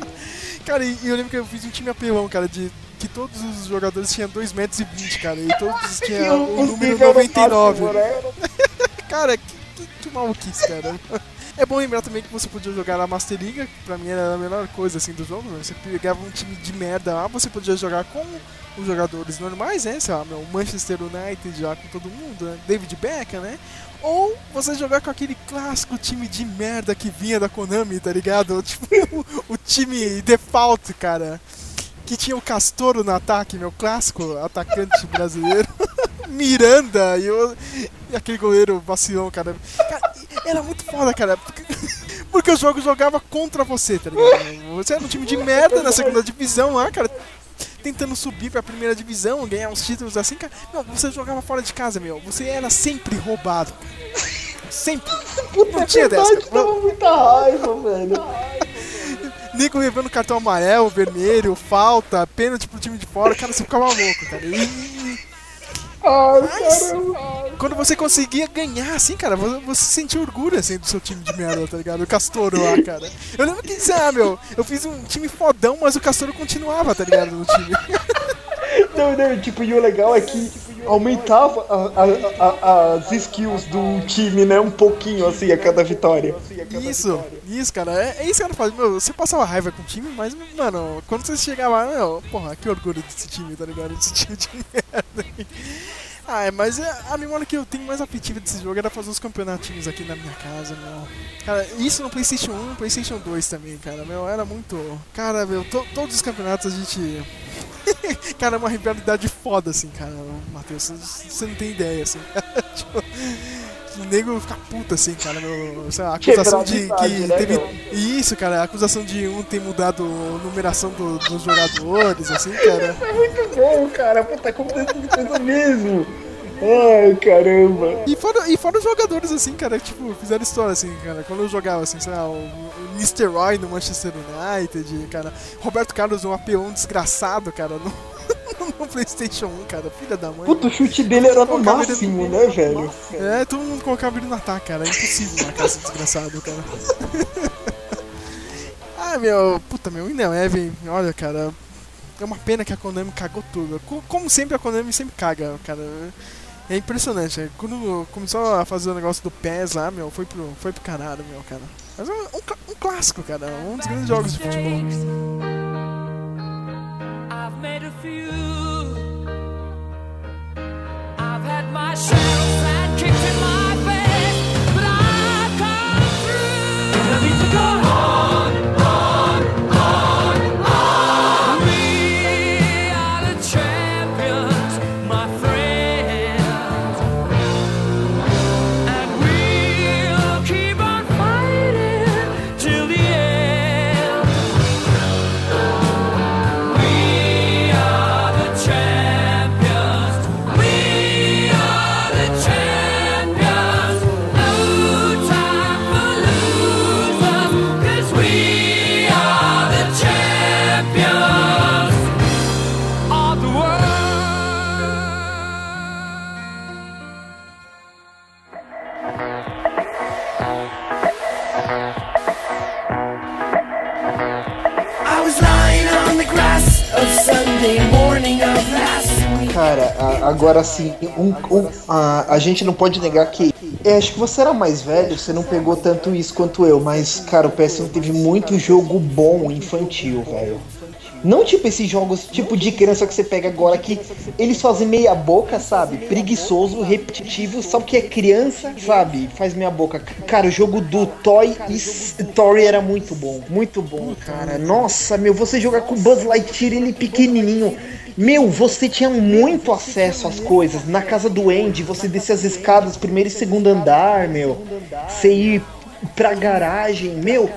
Cara, e eu lembro que eu fiz um time apelão, cara, de que todos os jogadores tinham 2,20 metros, e vinte, cara, e todos tinham o Os número níveis eram 99. máximo, né? Cara, que, que, que maluquice, cara. É bom lembrar também que você podia jogar na Master League, que pra mim era a melhor coisa assim do jogo. né? Você pegava um time de merda lá, você podia jogar com os jogadores normais, né? Sei lá, meu, Manchester United já com todo mundo, né? David Beckham, né? Ou você jogar com aquele clássico time de merda que vinha da Konami, tá ligado? Tipo, o, time default, cara. Que tinha o Castoro no ataque, meu clássico atacante brasileiro. Miranda e, e aquele goleiro vacilão, cara. Cara, Era muito foda, cara. Porque, porque o jogo jogava contra você, tá ligado? Você era um time de merda na segunda divisão lá, cara. Tentando subir pra primeira divisão, ganhar uns títulos assim, cara. Não, você jogava fora de casa, meu. Você era sempre roubado. Sempre. Não tinha dessa. Verdade, dava muita raiva, velho. Nico levando cartão amarelo, vermelho, falta, pênalti pro time de fora, cara, você ficava louco, cara. E, Ai, caramba. quando você conseguia ganhar, assim, cara, você, sentia orgulho, assim, do seu time de merda, tá ligado? O Castoro lá, cara. Eu lembro que, lá, meu, eu fiz um time fodão, mas o Castoro continuava, tá ligado, no time. Não, não, tipo, e o legal é que aumentava a- a- a- as skills do time, né? Um pouquinho, assim, a cada vitória. Isso, isso, cara, é, é isso que eu falo. Meu, você passava raiva com o time, mas, mano, quando você chegava lá, meu, porra, que orgulho desse time, tá ligado? Desse time de merda. Ah, é, mas é, a memória que eu tenho mais afetiva desse jogo era fazer os campeonatinhos aqui na minha casa, meu. Cara, isso no PlayStation 1 PlayStation 2 também, cara, meu, era muito. Cara, meu, to- todos os campeonatos a gente. cara, é uma rivalidade foda, assim, cara, Matheus, você- não tem ideia, assim. tipo, o nego fica puto, assim, cara, meu. Sei lá, a acusação de que né, teve. Isso, cara, a acusação de um ter mudado a numeração do- dos jogadores, assim, cara. É muito bom, cara. Puta, acontecendo coisa mesmo. Ai, caramba. E fora, e fora os jogadores, assim, cara, que, tipo, fizeram história, assim, cara. Quando eu jogava, assim, sei lá, o, o Mr. Roy no Manchester United, cara. Roberto Carlos, um apelão desgraçado, cara, no, no PlayStation 1, cara. Filha da mãe. Puta, o chute dele era no máximo, né, velho? É, todo mundo colocava ele no ataque, cara. É impossível marcar esse desgraçado, cara. ah, meu, puta, meu, e não, Evan, olha, cara. É uma pena que a Konami cagou tudo. Co- Como sempre, a Konami sempre caga, cara. É impressionante. é, Quando começou a fazer o negócio do PES lá, meu, foi pro, foi pro caralho, meu, cara. Mas é um, um um clássico, cara. Um dos grandes jogos de futebol. I've made a few. Agora sim, um, um- a, a gente não pode negar que. É, acho que você era mais velho, você não pegou tanto isso quanto eu, mas, cara, o PS1 teve muito jogo bom infantil, velho. Não tipo esses jogos tipo de criança que você pega agora que eles fazem meia boca, sabe? Preguiçoso, repetitivo, só porque é criança, sabe? Faz meia boca. Cara, o jogo do Toy Story era muito bom. Muito bom, cara. Nossa, meu, você jogar com Buzz Lightyear, ele pequenininho. Meu, você tinha muito acesso às coisas. Na casa do Andy, você descia as escadas, primeiro e segundo andar, meu. Você ir pra garagem, meu.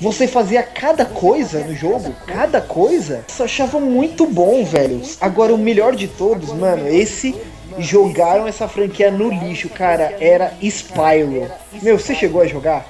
Você fazia cada coisa no jogo, cada coisa. Isso achava muito bom, velho. Agora, o melhor de todos, mano, esse jogaram essa franquia no lixo, cara. Era Spyro. Meu, você chegou a jogar?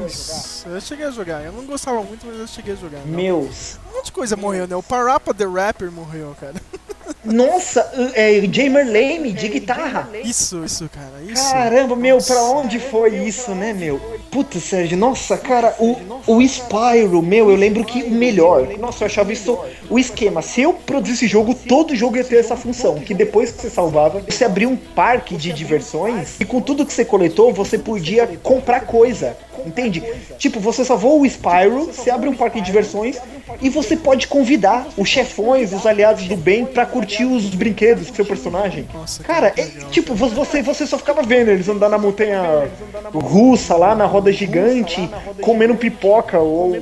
Nossa, eu cheguei a jogar. Eu não gostava muito, mas eu cheguei a jogar. Não. Meus. Um monte de coisa morreu, né? O Parappa the Rapper morreu, cara. Nossa, é, Jamer Lame de guitarra. Isso, isso, cara. Isso. Caramba, meu, pra onde foi isso, né, meu? Puta, Sérgio, nossa, cara, o, o Spyro, meu, eu lembro que o melhor. Nossa, eu achava isso o esquema. Se eu produzisse jogo, todo jogo ia ter essa função. Que depois que você salvava, você abria um parque de diversões e com tudo que você coletou, você podia comprar coisa. Entende? Tipo, você salvou o Spyro, você abre um parque de diversões e você pode convidar os chefões, os aliados do bem pra curtir os brinquedos do seu personagem. Nossa, Cara, é, tipo, vo- você, você só ficava vendo eles andar na montanha russa lá, na roda gigante, comendo pipoca ou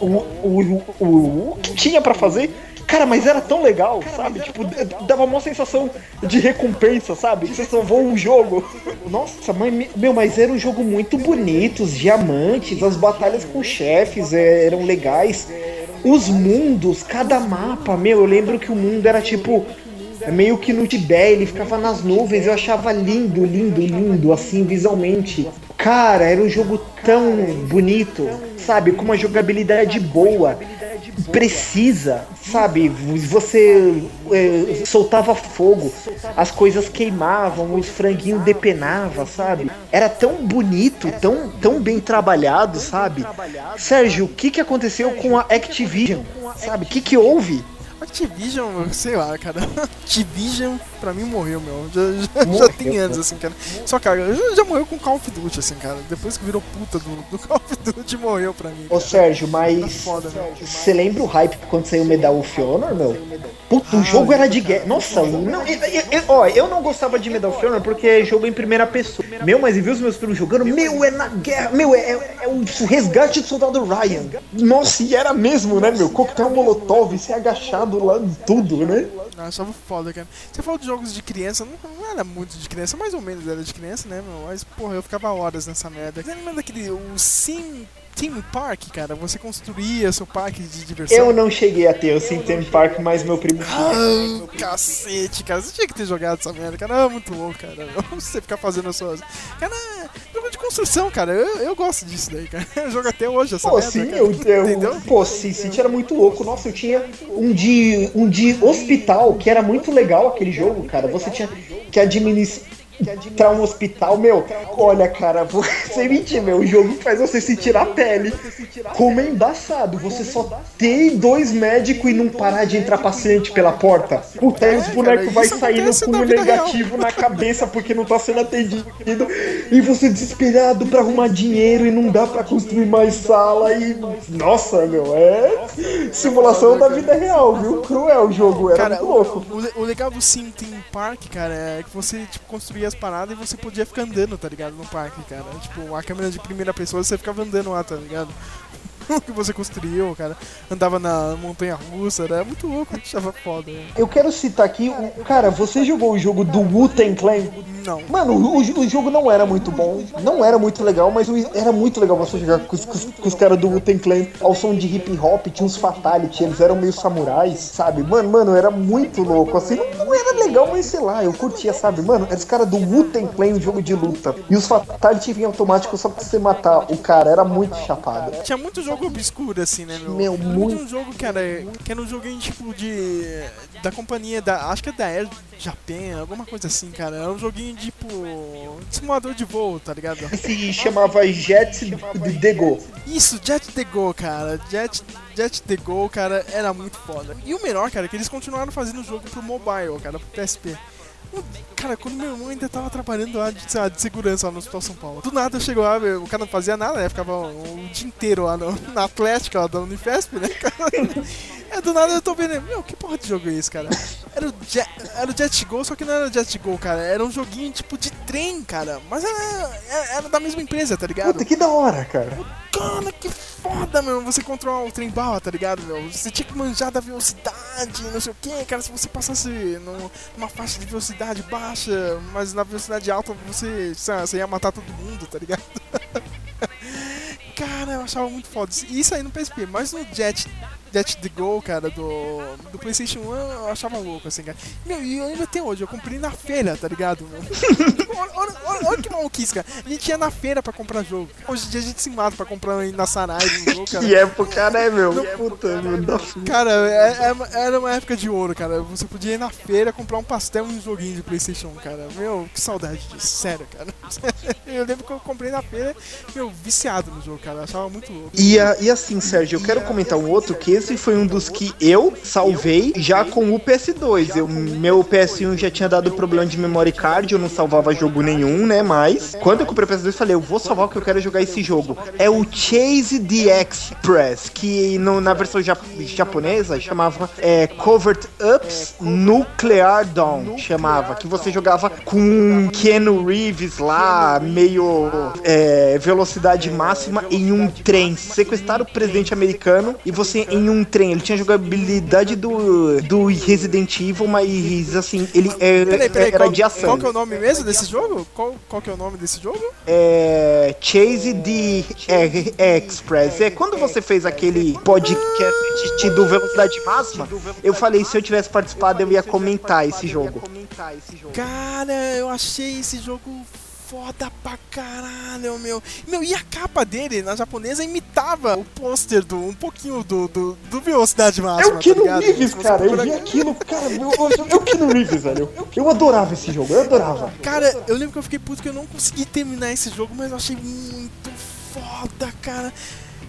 o, o, o, o, que tinha pra fazer. Cara, mas era tão legal, sabe? Tipo, dava uma sensação de recompensa, sabe? Você salvou um jogo. Nossa, mãe, meu, mas era um jogo muito bonito, os diamantes, as batalhas com chefes é, eram legais. Os mundos, cada mapa, meu, eu lembro que o mundo era tipo meio que no Tibete, ele ficava nas nuvens, eu achava lindo, lindo, lindo, assim, visualmente. Cara, era um jogo tão bonito, sabe? Com uma jogabilidade boa, precisa, sabe? Você é, soltava fogo, as coisas queimavam, os franguinhos depenavam, sabe? Era tão bonito, tão, tão bem trabalhado, sabe? Sérgio, o que, que aconteceu com a Activision? Sabe? O que, que houve? Activision, sei lá, cara. Activision, pra mim, morreu, meu. Já, já, já Morreu, tem anos, assim, cara. Só, cara, já, já morreu com Call of Duty, assim, cara. Depois que virou puta do, do Call of Duty, morreu pra mim. Ô Sérgio, Tá mas você lembra o hype quando saiu Medal of Honor, meu? Puta, o jogo era de guerra. Nossa, não, eu, eu- eu- ó, eu não gostava de Medal of Honor porque é jogo em primeira pessoa. Meu, mas e viu os meus primos jogando? Meu, é na guerra. Meu, é, é, é o resgate do soldado Ryan. Nossa, e era mesmo, né, meu? Coquetel Molotov, se agachado lá em tudo, né? Eu achava foda, cara. Você falou de jogos de criança, não, não era muito de criança, mais ou menos era de criança, né, meu? Mas, porra, eu ficava horas nessa merda. Você lembra daquele, o Sim Team Park, cara? Você construía seu parque de diversão. Eu não cheguei a ter o Sintem Park, mas meu primo tinha. Ah, cacete, cara. Você tinha que ter jogado essa merda, cara. É muito louco, cara. Você ficar fazendo as suas. Cara, construção, cara. Eu, eu gosto disso daí, cara. Eu jogo até hoje essa Pô, merda. sim, cara. eu, eu, Entendeu? pô, Sin City era muito louco. Nossa, eu tinha um de, um de hospital, que era muito legal aquele jogo, cara. Você tinha que administrar um hospital, meu. Olha, cara, você mentir, meu. O jogo faz você sentir a pele. Como é embaçado. Você só tem dois médicos e não parar de entrar paciente pela porta. Puta, aí os É, bonecos cara, vai saindo com um negativo na cabeça porque não tá sendo atendido. E você desesperado pra arrumar dinheiro e não dá pra construir mais sala e. Nossa, meu, é simulação da vida real, viu? Cruel o jogo, era Cara, muito louco. o, o legal do Sim Park, cara, é que você tipo, construía as paradas e você podia ficar andando, tá ligado? No parque, cara. Tipo, a câmera de primeira pessoa você ficava andando lá, tá ligado? Que você construiu, cara. Andava na montanha russa, era muito louco, achava foda. né? Eu quero citar aqui, o- cara, você jogou o jogo do Wu-Tang Clan? Não. Mano, o, o jogo não era muito bom, não era muito legal, mas era muito legal você jogar com os, com com os caras do Wu-Tang Clan ao som de hip hop, tinha uns fatality, eles eram meio samurais, sabe? Mano, mano, era muito louco, assim, não, não era legal, mas sei lá, eu curtia, sabe? Mano, eram os caras do Wu-Tang Clan, um jogo de luta, e os fatality vinham automático só pra você matar o cara, era muito chapado. Tinha muito jogo obscuro, assim, né, meu? Meu, muito. de um jogo, cara, que era um joguinho tipo de. da companhia da. acho que é da Air Japan, alguma coisa assim, cara. Era um joguinho tipo. de simulador de voo, tá ligado? Se chamava Jets de Dego. Isso, Jet The Go, cara. Jet, Jet The Go, cara, era muito foda. E o melhor, cara, é que eles continuaram fazendo o jogo pro mobile, cara, pro PSP. Cara, quando meu irmão ainda tava trabalhando lá de, lá, de segurança lá no Hospital São Paulo. Do nada chegou lá, o cara não fazia nada, né? Ficava o, o dia inteiro lá no, na Atlética, lá da Unifesp, né, cara? É, do nada eu tô vendo, meu, que porra de jogo é esse, cara? Era o Jet, era o Jet Go, só que não era o Jet Go, cara. Era um joguinho tipo de trem, cara. Mas era, era, da mesma empresa, tá ligado? Puta, que da hora, cara. Cara, que foda, meu, você controlar o trem bala, tá ligado, meu? Você tinha que manjar da velocidade, não sei o que, cara, se você passasse numa faixa de velocidade baixa, mas na velocidade alta você, você ia matar todo mundo, tá ligado? Cara, eu achava muito foda. Isso aí no PSP, mas no Jet, Jet The Go, cara, do, do PlayStation 1, eu achava louco, assim, cara. Meu, e eu lembro até hoje, eu comprei na feira, tá ligado, meu? olha, olha, olha, olha que maluquice, cara. A gente ia na feira pra comprar jogo. Hoje em dia a gente se mata pra comprar na Saraiva um jogo, cara. Que época, né, meu? Puta, meu. da f- Cara, é- é- era uma época de ouro, cara. Você podia ir na feira comprar um pastel e um joguinho de Playstation 1, cara. Meu, que saudade disso, sério, cara. Eu lembro que eu comprei na feira, meu, viciado no jogo, cara. Eu achava muito louco. E, a- e assim, Sérgio, eu quero comentar um outro que esse foi um dos que eu salvei já com o PS2. Eu, meu PS1 já tinha dado problema de memory card, eu não salvava jogo nenhum, né? Mas quando eu comprei o PS2, eu falei, eu vou salvar porque eu quero jogar esse jogo. É o Chase the Express, que no- na versão jap- japonesa chamava é, Ups Nuclear Dawn, chamava, que você jogava com Keanu Reeves lá, meio é, velocidade máxima em um trem. Sequestrar o presidente americano e você em um trem. Ele tinha jogabilidade do, do Resident Evil, mas assim, ele é, Peraí, peraí, era qual, de ação. qual que é o nome mesmo desse jogo? Qual, qual que é o nome desse jogo? É, Chase the é, Express. É quando você fez aquele podcast do Velocidade Máxima, eu falei se eu tivesse participado eu ia comentar esse jogo. Cara, eu achei esse jogo foda pra caralho, meu. Meu, e a capa dele na japonesa imitava o pôster do um pouquinho do, do, do Velocidade É Máxima. o Keanu tá? Reeves, cara. Eu vi aquilo, cara. Eu, eu, é o Keanu Reeves, velho. Eu adorava esse jogo, eu adorava. Cara, eu lembro que eu fiquei puto que eu não consegui terminar esse jogo, mas eu achei muito foda, cara.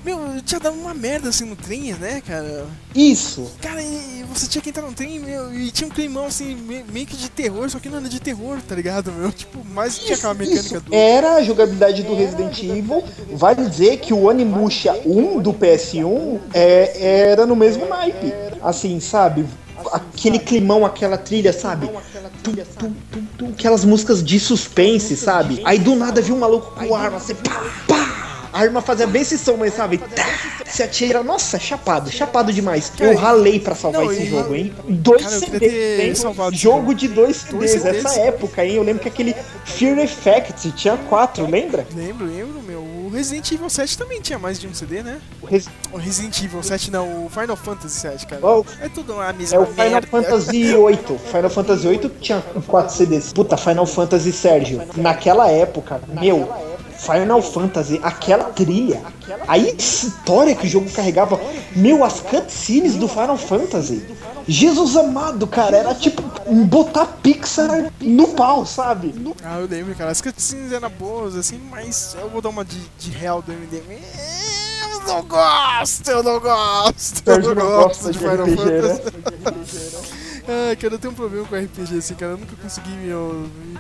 Meu, tinha dado uma merda assim no trem, né, cara? Isso. Cara, e, você tinha que entrar no trem, meu, e tinha um climão assim, me- meio que de terror, só que não era de terror, tá ligado, meu? Tipo, mais tinha aquela mecânica Isso do. era a jogabilidade do Resident Evil. Vale dizer que o Onimusha 1 do PS1 é, era no mesmo naipe. Assim, sabe? Aquele climão, aquela trilha, sabe? Tum, tum, tum, aquelas músicas de suspense, sabe? Aí do nada viu um maluco com arma, você pá, pá! A arma fazia bem esse som, mas sabe? Tá, se atira, nossa, chapado, chapado demais. Eu ralei pra salvar Não, esse jogo, hein? Dois Cara, CDs, hein? Jogo de dois Dois CDs, CDs. essa época, hein? Eu lembro que aquele Fear Effect tinha quatro, lembra? Lembro, lembro, meu. O Resident Evil 7 também tinha mais de um CD, né? O Res- O Resident Evil 7 não, o Final Fantasy 7, cara. Ó, É tudo uma É mesma o Final merda. Fantasy VIII. Final Fantasy VIII tinha quatro CDs. Puta, Final Fantasy Sérgio. Naquela época, meu, Final Fantasy, aquela trilha, a história que o jogo carregava, meu, as cutscenes do Final Fantasy. Jesus amado, cara, era tipo botar Pixar no pau, sabe? Ah, eu lembro, cara. As cutscenes eram boas, assim, mas eu vou dar uma de, de real do MDM. Eu não gosto, eu não gosto. Eu não gosto de de Final RPG, né? Ai, cara, eu tenho um problema com RPG, assim, cara. Eu nunca consegui me.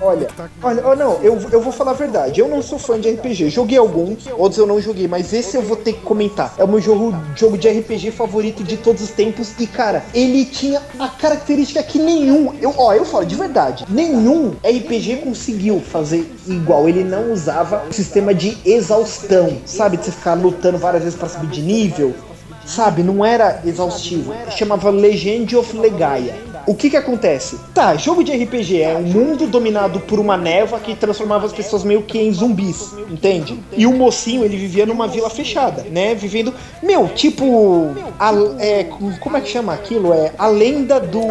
Olha, olha, olha, não, eu, eu vou falar a verdade. Eu não sou fã de RPG. Joguei alguns, outros eu não joguei, mas esse eu vou ter que comentar. É o meu jogo, jogo de RPG favorito de todos os tempos. E, cara, ele tinha a característica que nenhum. Eu, ó, eu falo de verdade. Nenhum RPG conseguiu fazer igual. Ele não usava sistema de exaustão, sabe? De você ficar lutando várias vezes pra subir de nível. Sabe, não era exaustivo. Chamava Legend of Legaia. O que que acontece? Tá, jogo de RPG é um mundo dominado por uma névoa que transformava as pessoas meio que em zumbis, entende? E o mocinho, ele vivia numa vila fechada, né? Vivendo, meu, tipo, a- é, como é que chama aquilo? É a lenda do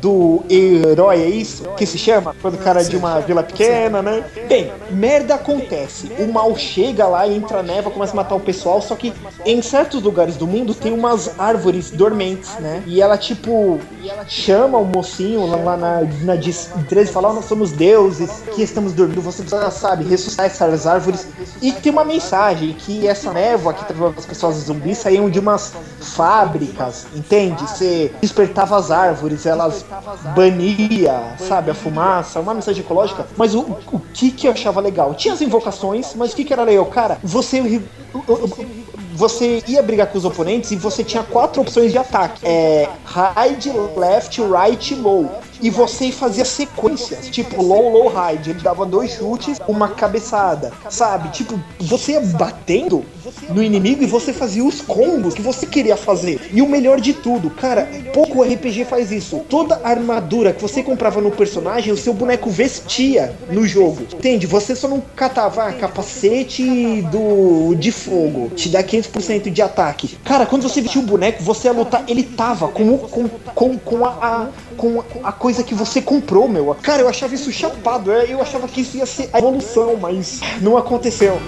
do herói, é isso? Que se chama? Quando o cara é de uma vila pequena, né? Bem, merda acontece. O mal chega lá, entra a névoa, começa a matar o pessoal, só que em certos lugares do mundo tem umas árvores dormentes, né? E ela, tipo, chama o mocinho lá, na, na 13 e fala: "Ó, Nós somos deuses que estamos dormindo, você precisa, sabe, ressuscitar essas árvores. E tem uma mensagem que essa névoa que transforma as pessoas zumbis saíam de umas fábricas, entende? Você despertava as árvores, elas bania, sabe, a fumaça, uma mensagem ecológica. Mas o, o que que eu achava legal? Tinha as invocações, mas o que que era legal? Cara, você você ia brigar com os oponentes e você tinha quatro opções de ataque. É hide, left, right, low. E você fazia sequências, tipo low, low, hide. Ele dava dois chutes, uma cabeçada, sabe? Tipo, você ia batendo no inimigo e você fazia os combos que você queria fazer. E o melhor de tudo, cara, pouco RPG faz isso. Toda armadura que você comprava no personagem, o seu boneco vestia no jogo. Entende? Você só não catava ah, capacete do de fogo, te dá 500% de ataque. Cara, quando você vestia o boneco, você ia lutar, ele tava com, com, com, com a, a- com a coisa que você comprou, meu. Cara, eu achava isso chapado. é, Eu achava que isso ia ser a evolução, mas não aconteceu.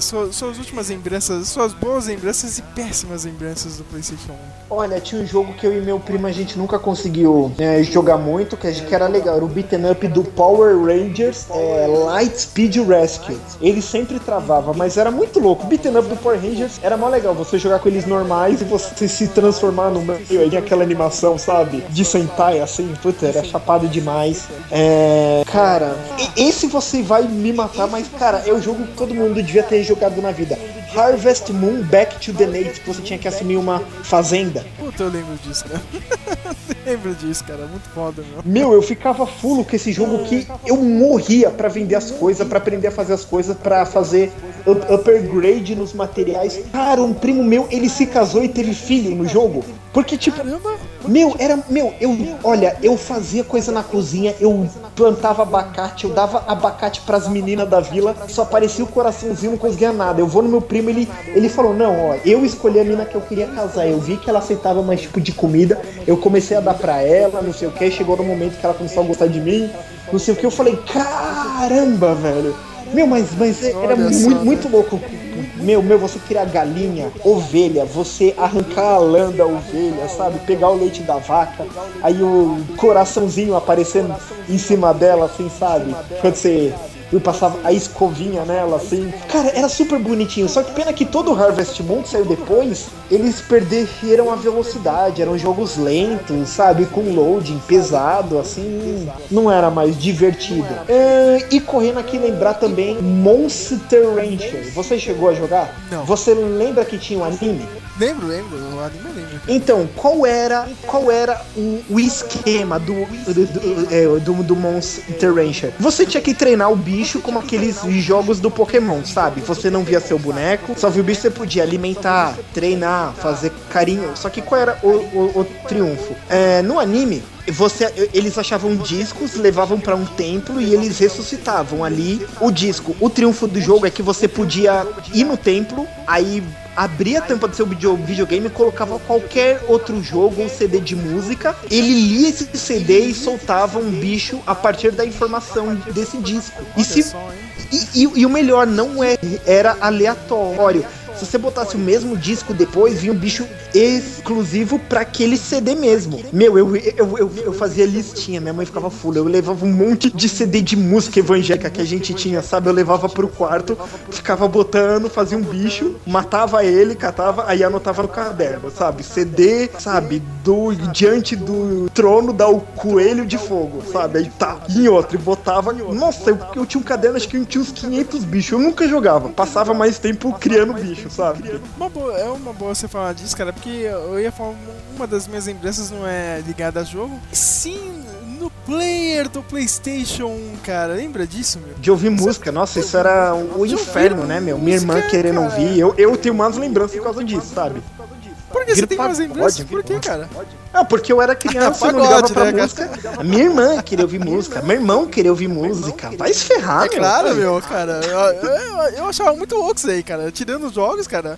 Sua- suas últimas lembranças, suas boas lembranças e péssimas lembranças do PlayStation 1. Olha, tinha um jogo que eu e meu primo a gente nunca conseguiu né, jogar muito, que, a gente, que era legal. Era o beaten up do Power Rangers é, Light Speed Rescue. Ele sempre travava, mas era muito louco. O beaten up do Power Rangers era mó legal. Você jogar com eles normais e você se transformar no meio. Aí aquela animação, sabe? De Sentai, assim. Puta, era chapado demais. É, cara, esse você vai me matar, mas, cara, é o jogo que todo mundo devia ter jogado na vida. Harvest Moon Back to the Nates, que você tinha que assumir uma fazenda. Puta, eu lembro disso, cara. lembro disso, cara. Muito foda, meu. Meu, eu ficava fulo com esse jogo que eu morria pra vender as coisas, pra aprender a fazer as coisas, pra fazer up- upgrade nos materiais. Cara, um primo meu, ele se casou e teve filho no jogo. Porque, tipo, Caramba! meu, era. Meu, eu. Olha, eu fazia coisa na cozinha, eu plantava abacate, eu dava abacate pras meninas da vila, só aparecia o coraçãozinho, não conseguia nada. Eu vou no meu primo, ele, ele falou: Não, ó, eu escolhi a mina que eu queria casar. Eu vi que ela aceitava mais tipo de comida, eu comecei a dar pra ela, não sei o que. Chegou no momento que ela começou a gostar de mim, não sei o que. Eu falei: Caramba, velho. Meu, mas, mas era Olha muito, só, muito louco. Meu, meu, você criar galinha, ovelha, você arrancar a lã da ovelha, sabe? Pegar o leite da vaca, aí o coraçãozinho aparecendo em cima dela, assim, sabe? Quando você eu passava a escovinha nela, assim. Cara, era super bonitinho. Só que pena que todo o Harvest Moon que saiu depois, eles perderam a velocidade. Eram jogos lentos, sabe? Com loading pesado, assim. Não era mais divertido. É, e correndo aqui lembrar também Monster Rancher. Você chegou a jogar? Não. Você lembra que tinha um anime? Lembro, lembro. O anime lembro. Então, qual era qual era o, o esquema do do, do, é, do, do Monster Rancher? Você tinha que treinar o bicho como aqueles jogos do Pokémon, sabe? Você não via seu boneco, só via o bicho, você podia alimentar, treinar, fazer carinho. Só que qual era o, o, o triunfo? É, no anime, você, eles achavam discos, levavam pra um templo e eles ressuscitavam ali o disco. O triunfo do jogo é que você podia ir no templo, aí abria a tampa do seu video- videogame e colocava qualquer outro jogo ou CD de música. Ele lia esse CD e soltava um bicho a partir da informação desse disco. E, se, e, e- e o melhor, não é, era aleatório. Se você botasse o mesmo disco depois, vinha um bicho exclusivo pra aquele CD mesmo. Meu, eu, eu, eu, eu fazia listinha, minha mãe ficava full. Eu levava um monte de CD de música evangélica que a gente tinha, sabe? Eu levava pro quarto, ficava botando, fazia um bicho, matava ele, catava, aí anotava no caderno, sabe? CD, sabe? Do diante do trono dá o coelho de fogo, sabe? Aí tá, em outro, e botava. Nossa, eu, eu tinha um caderno, acho que eu tinha uns 500 bichos. Eu nunca jogava, passava mais tempo criando bicho, sabe? Uma boa, é uma boa você falar disso, cara, porque eu ia falar, uma das minhas lembranças não é ligada a jogo, sim no player do PlayStation 1, cara. Lembra disso, meu? De ouvir música, nossa, isso era o inferno, né, meu? Minha irmã querendo ouvir. Eu, eu tenho umas lembranças por causa disso, sabe? Por que você tem mais lembranças? Por que, cara? Ah, porque eu era criança, eu não ligava pra né, música. A minha irmã queria ouvir música, meu irmão queria ouvir música. Vai se ferrar, É meu. claro, meu, cara. Eu, eu, eu achava muito louco isso aí, cara. Tirando os jogos, cara.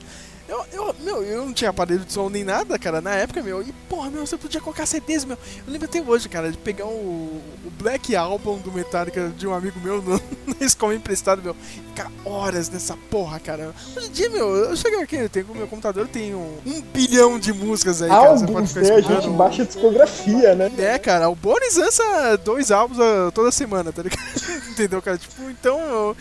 Eu, eu, meu, eu não tinha aparelho de som nem nada, cara, na época, meu. E, porra, meu, você podia colocar CDs, meu. Eu lembro até hoje, cara, de pegar o, o Black Album do Metallica de um amigo meu no, na escola emprestado, meu. Ficar horas nessa porra, cara. Hoje em dia, meu, eu chego aqui, eu tenho meu computador, tem um, um bilhão de músicas aí, cara. Você pode ficar né? A gente baixa a discografia, né? É, cara, o Boris lança dois álbuns ah, toda semana, tá ligado? Entendeu, cara? Tipo, então. eu-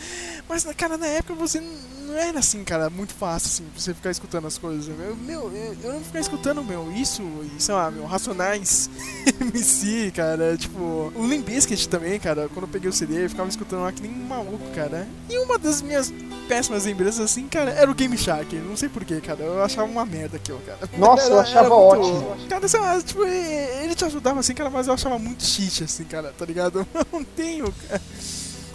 Mas, cara, na época você não era assim, cara, muito fácil, assim, pra você ficar escutando as coisas. Meu, meu eu, eu não ficar escutando, meu, isso, e, sei lá, meu, Racionais, MC, cara, tipo. O Limp Bizkit também, cara, quando eu peguei o CD, eu ficava escutando lá que nem um maluco, cara. E uma das minhas péssimas lembranças, assim, cara, era o Game Shark. Não sei porquê, cara, eu achava uma merda aquilo, cara. Nossa, eu achava muito- ótimo. Cara, sei lá, tipo, ele te ajudava assim, cara, mas eu achava muito cheat, assim, cara, tá ligado? Eu não tenho, cara.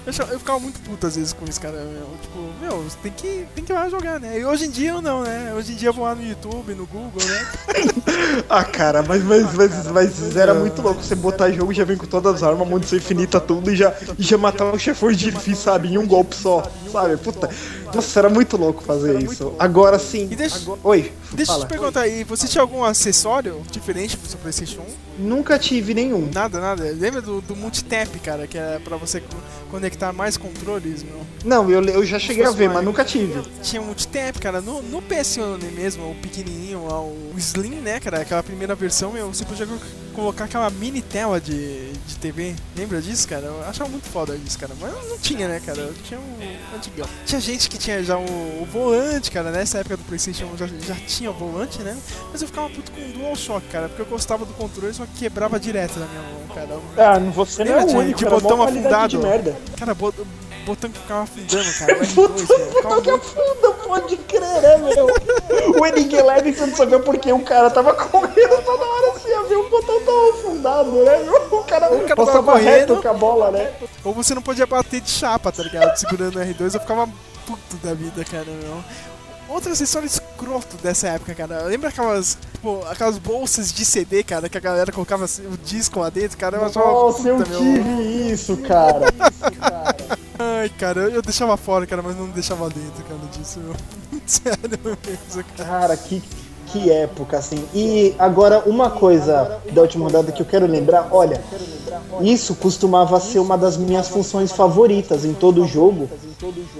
Eu, eu ficava muito puto às vezes com isso, cara. Meu. Tipo, meu, você tem que, tem que ir lá jogar, né? E hoje em dia eu não, né? Hoje em dia eu vou lá no YouTube, no Google, né? Ah, cara, mas, mas, mas, mas era muito louco você botar jogo já vem com todas as armas, munição infinita, tudo e já, e já matar os chefões de difícil, sabe? Em um golpe só, sabe? Puta. Nossa, era muito louco fazer isso. Agora sim. Deixa- agora- Oi, Deixa eu te perguntar aí, você tinha algum acessório diferente pro seu Playstation 1? Nunca tive nenhum. Nada, nada. Lembra do, do multitap, cara, que é pra você co- conectar mais controles, meu? Não, eu, eu já cheguei a ver, mas nunca tive. Tinha multitap, cara, no, no PS1 mesmo, o pequenininho, o Slim, né, cara, aquela primeira versão, meu, você podia colocar aquela mini tela de, de TV. Lembra disso, cara? Eu achava muito foda isso, cara, mas não tinha, né, cara? Tinha um antigão. Tinha gente que tinha já o, o volante, cara, nessa época do Playstation já, já tinha o volante, né? Mas eu ficava puto com o DualShock, cara, porque eu gostava do controle, só que quebrava direto na minha mão, cara. Ah, você não é o único, de mó botão afundado? de merda. Cara, bot, botão que ficava afundando, cara, o R2, meu, ficava que afunda, pode crer, né, meu? o Enigma Leve, você não sabia por que o cara tava correndo toda hora, ia ver o botão tão afundado, né? O cara, O cara tava passava correndo. reto com a bola, né? Ou você não podia bater de chapa, tá ligado? Segurando o R2, eu ficava puto da vida, cara, meu. Outro acessório escroto dessa época, cara. Lembra aquelas, tipo, aquelas bolsas de CD, cara, que a galera colocava assim, o disco lá dentro, cara? Eu Nossa, eu puta, meu. tive isso, cara. Ai, cara, eu, eu deixava fora, cara, mas não deixava dentro, cara, disso, meu. Sério mesmo, cara. Cara, que, que época, assim. E agora, uma coisa da última rodada que eu quero lembrar, olha, isso costumava ser uma das minhas funções favoritas em todo jogo.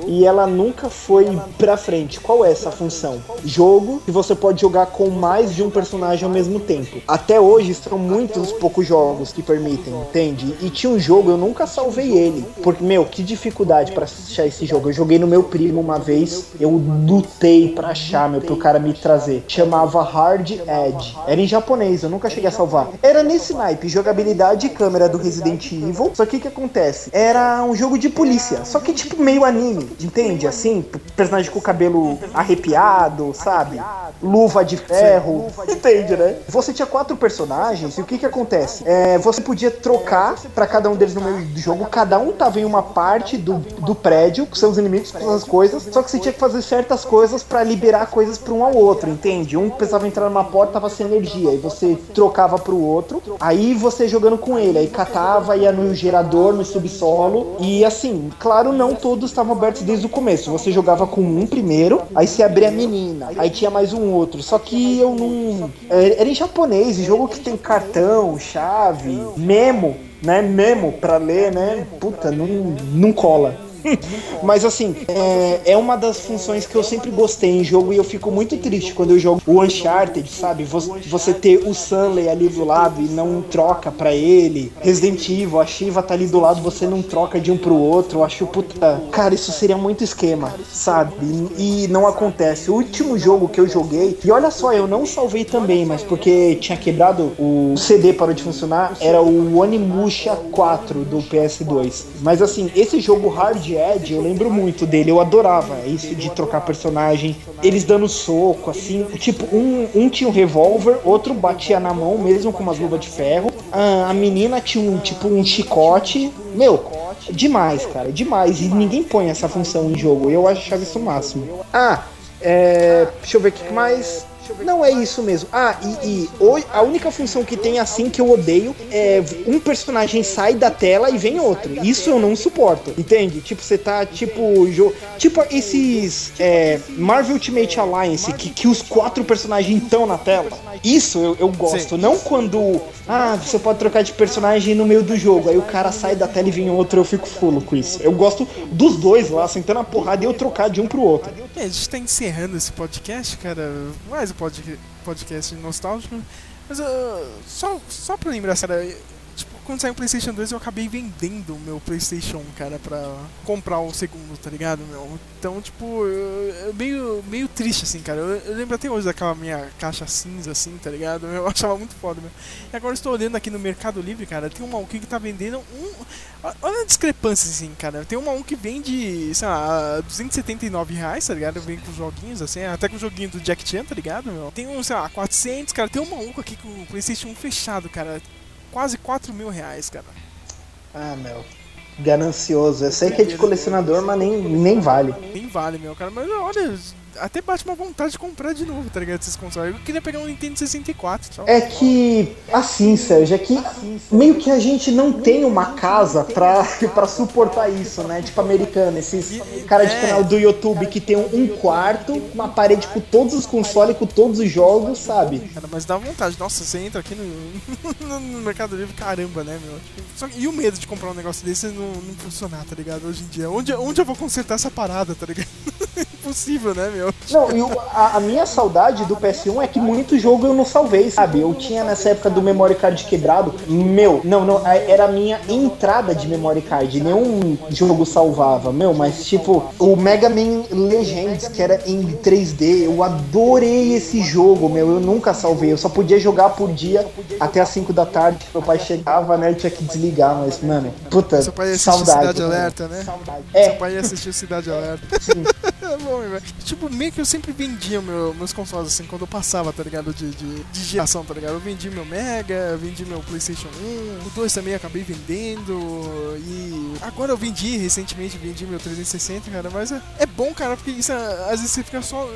E ela nunca foi pra frente. Qual é essa função? Jogo que você pode jogar com mais de um personagem ao mesmo tempo. Até hoje são muitos poucos jogos que permitem, entende? E tinha um jogo, eu nunca salvei ele. Porque, meu, que dificuldade pra achar esse jogo. Eu joguei no meu primo uma vez, eu lutei pra achar, meu, pro cara me trazer. Chamava Hard Edge. Era em japonês, eu nunca cheguei a salvar. Era nesse naipe, jogabilidade e câmera do Resident Evil. Só que o que acontece? Era um jogo de polícia. Só que tipo meio anime, entende? Assim, personagem com o cabelo arrepiado, sabe? Luva de ferro. Entende, né? Você tinha quatro personagens e o que que acontece? É, você podia trocar pra cada um deles no meio do jogo. Cada um tava em uma parte do, do prédio, com seus inimigos, com suas coisas. Só que você tinha que fazer certas coisas pra liberar coisas pra um ao outro, entende? Um precisava entrar numa porta, tava sem energia. E você trocava pro outro. Aí você jogando com ele. Aí catava, ia no gerador, no subsolo. E assim, claro, não todos estavam abertos desde o começo. Você jogava com um primeiro, aí você abria a menina. Aí tinha mais um outro. Só que eu não. é, Era em japonês, jogo que tem cartão, chave, memo, né? Memo pra ler, né? Puta, não, não cola. Mas assim, é, é uma das funções que eu sempre gostei em jogo e eu fico muito triste quando eu jogo o Uncharted, sabe? Você, ter o Stanley ali do lado e não troca pra ele. Resident Evil, a Shiva tá ali do lado, você não troca de um pro outro. Eu acho, puta, cara, isso seria muito esquema, sabe? E, e não acontece. O último jogo que eu joguei, e olha só, eu não salvei também, mas porque tinha quebrado o CD parou de funcionar, era o Onimusha 4 do PS2. Mas assim, esse jogo Hard Edge, eu lembro muito dele, eu adorava isso de trocar personagem, eles dando soco, assim, tipo, um, um tinha um revólver, outro batia na mão, mesmo com umas luvas de ferro, a, a menina tinha um, tipo, um chicote, meu, demais, cara, demais, e ninguém põe essa função em jogo, eu achava isso o máximo. Ah, é, deixa eu ver o que mais. Não é isso mesmo. Ah, e, e a única função que tem assim que eu odeio é um personagem sai da tela e vem outro. Isso eu não suporto, entende? Tipo, você tá tipo. Jo tipo esses é, Marvel Ultimate Alliance, que, que os quatro personagens estão na tela. Isso eu, eu gosto. Não quando. Ah, você pode trocar de personagem no meio do jogo. Aí o cara sai da tela e vem outro, eu fico fulo com isso. Eu gosto dos dois lá, sentando a porrada e eu trocar de um pro outro. É, a gente tá encerrando esse podcast, cara. Pod podcast nostálgico. Mas ah, só, só pra lembrar, tipo, quando saiu o PlayStation 2 eu acabei vendendo o meu PlayStation 1, cara, pra comprar o segundo, tá ligado, meu? Então, tipo, eu, eu meio, meio triste, assim, cara. Eu, eu lembro até hoje daquela minha caixa cinza, assim, tá ligado? Eu achava muito foda, meu. E agora estou olhando aqui no Mercado Livre, cara, tem um maluquinho que tá vendendo um. Olha a discrepância, assim, cara. Tem um que vende, sei lá, 279 reais, tá ligado? Vem com joguinhos, assim, até com o joguinho do Jack Chan, tá ligado, meu? Tem um, sei lá, 400, cara. Tem um maluco aqui com o PlayStation 1 fechado, cara. Quase 4 mil reais, cara. Ah, meu. Ganancioso. Eu sei que é de colecionador, mas nem, nem vale. Nem vale, meu, cara. Mas olha, até bate uma vontade de comprar de novo, tá ligado? Esses consoles. Eu queria pegar um Nintendo 64, tchau. É que, assim, Sérgio, é que meio que a gente não tem uma casa pra, pra suportar isso, né? Tipo americano, esses cara de É. canal do YouTube que tem um, quarto, uma parede com todos os consoles, com todos os jogos, sabe? Cara, mas dá vontade. Nossa, você entra aqui no, no, Mercado Livre, caramba, né, meu? Só que- e o medo de comprar um negócio desse não, não funcionar, tá ligado? Hoje em dia. Onde, onde eu vou consertar essa parada, tá ligado? Impossível, né, meu? Não, e a, a minha saudade do PS1 é que muito jogo eu não salvei, sabe? Eu tinha nessa época do memory card quebrado, meu, não, não, a- era a minha entrada de memory card, nenhum jogo salvava, meu, mas tipo, o Mega Man Legends, que era em 3D, eu adorei esse jogo, meu, eu nunca salvei, eu só podia jogar por dia até as 5 da tarde, meu pai chegava, né, eu tinha que desligar, mas, mano, puta, Seu pai saudade. Cidade Alerta, né? É, Seu pai assistiu Cidade Alerta. É bom, velho. Tipo, meio que eu sempre vendia meu- meus consoles, assim, quando eu passava, tá ligado? De, de, de geração, tá ligado? Eu vendi meu Mega, vendi meu PlayStation 1, o 2 também acabei vendendo. E agora eu vendi recentemente, vendi meu 360, cara. Mas é, é bom, cara, porque isso é- às vezes você fica só,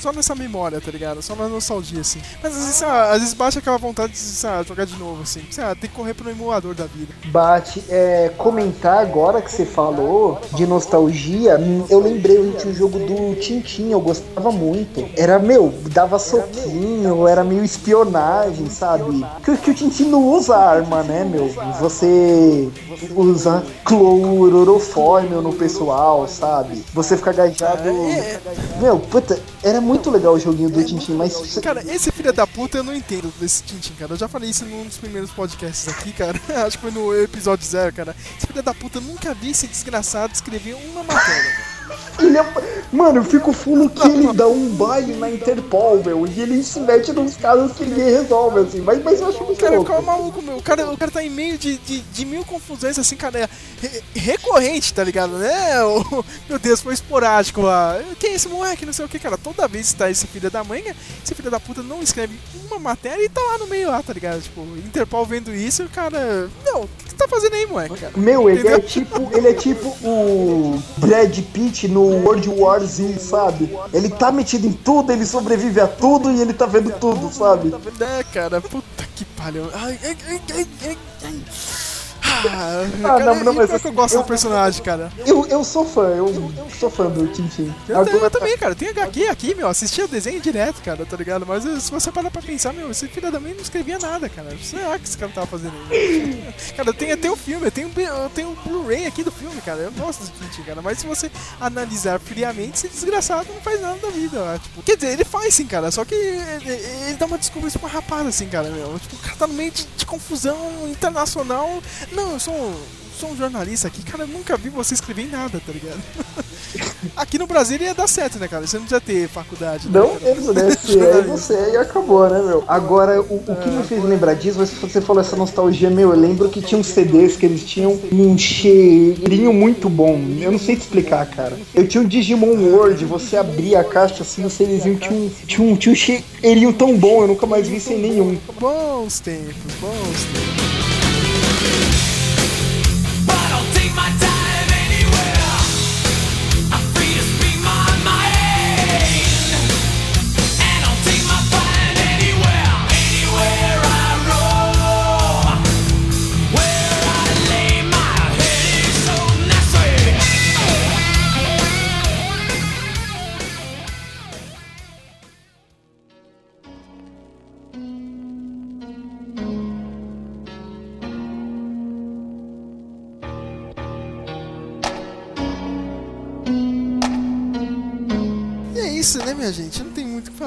só nessa memória, tá ligado? Só na nostalgia, assim. Mas às vezes, sei lá, às vezes bate aquela vontade de sei lá, jogar de novo, assim. Sei lá, tem que correr pro emulador da vida. Bate, é, comentar agora que você falou de nostalgia, hum, eu lembrei, eu tinha um jogo do Tintin, eu gostava muito. Era, meu, dava soquinho, era meio espionagem, sabe? Que, que o Tintin não usa arma, né, meu? Você usa clorofórmio no pessoal, sabe? Você fica agachado. É, Meu, puta, era muito legal o joguinho do Tintin, mas. Cara, esse filho da puta eu não entendo desse Tintin, cara. Eu já falei isso num dos primeiros podcasts aqui, cara. Acho que foi no episódio zero, cara. Esse filho da puta eu nunca vi esse desgraçado escrever uma matéria. cara. Ele é... Mano, eu fico fulo que ele dá um baile na Interpol, meu, e ele se mete nos casos que ninguém resolve, assim, mas, mas eu acho muito Cara, louco. qual é maluco, meu? O cara, o cara tá em meio de, de, de mil confusões, assim, cara, re- recorrente, tá ligado, né? O- meu Deus, foi esporádico lá. Quem é esse moleque? Não sei o que, cara. Toda vez que tá esse filho da mãe, esse filho da puta não escreve uma matéria e tá lá no meio lá, tá ligado? Tipo, Interpol vendo isso, o cara. Não, o que você tá fazendo aí, moleque, cara? Meu, ele é Entendeu? tipo, ele é tipo o Brad Pitt no World War Z, sabe? Ele tá metido em tudo, ele sobrevive a tudo e ele tá vendo tudo, sabe? É, cara, puta que pariu. Ai, ai, ai, ai, ai. Ah, Ah, cara, não, não, mas pior que eu gosto eu- do personagem, cara. Eu, eu sou fã, eu sou fã do Tintin. Eu, eu também, cara. Tem HQ aqui, meu. Assistia o desenho direto, cara, tá ligado? Mas se você parar pra pensar, meu, esse filho da mãe não escrevia nada, cara. Será que esse cara tava fazendo cara, eu tenho até o filme, eu tenho, eu tenho o Blu-ray aqui do filme, cara. Eu gosto do Tintin, cara. Mas se você analisar friamente, esse desgraçado não faz nada da vida, tipo. Quer dizer, ele faz sim, cara. Só que ele, ele dá uma desculpa esparrapada, assim, cara, meu. Tipo, o cara tá no meio de, de confusão internacional. Não, eu sou um. Sou um jornalista aqui, cara, eu nunca vi você escrever em nada, tá ligado? Aqui no Brasil ia dar certo, né, cara? Você não precisa ter faculdade. né, Não cara? mesmo, né? Se é você e acabou, né, meu? Agora, o, o que me fez lembrar disso, mas você falou essa nostalgia, meu, eu lembro que tinha uns CDs que eles tinham um cheirinho muito bom. Eu não sei te explicar, cara. Eu tinha um Digimon World, você abria a caixa assim, o CDzinho tinha um, tinha um, tinha um cheirinho tão bom, eu nunca mais vi sem nenhum. Bons tempos, bons tempos. My time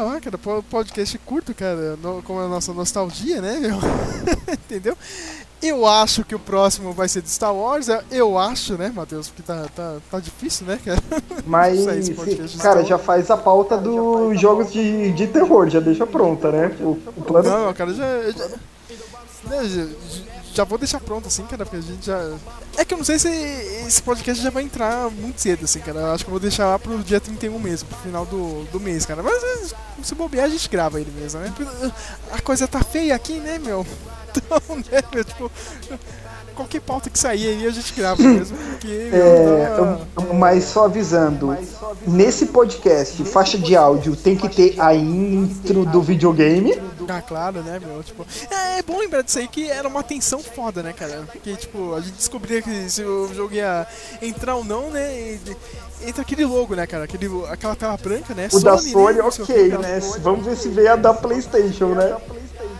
Não falar, cara. Po- Podcast curto, cara, no- com a nossa nostalgia, né, meu? Entendeu? Eu acho que o próximo vai ser de Star Wars. é- Eu acho, né, Matheus? Porque tá, tá, tá difícil, né, cara? Mas, cara, já faz a pauta dos jogos de, de terror, já deixa pronta, né? O, o plano. Não, cara, já. já, já, já vou deixar pronto, assim, cara, porque a gente já. É que eu não sei se esse podcast já vai entrar muito cedo, assim, cara. Acho que eu vou deixar lá pro dia 31 mesmo, pro final do, do mês, cara. Mas se bobear, a gente grava ele mesmo, né? Porque, A coisa tá feia aqui, né, meu? Então, né, meu, tipo. Qualquer pauta que sair aí a gente grava mesmo, porque. É, tá- eu- mas só avisando, nesse podcast, faixa de áudio tem que ter a intro do videogame. Ah, claro, né, meu? Tipo, é, é bom lembrar disso aí que era uma tensão foda, né, cara? Porque, tipo, a gente descobria que se o jogo ia entrar ou não, né? e- Entra aquele logo, né, cara? Aquele, aquela tela branca, né? O da Sony, não sei o ok, né? Vamos ver se veio a da PlayStation, né?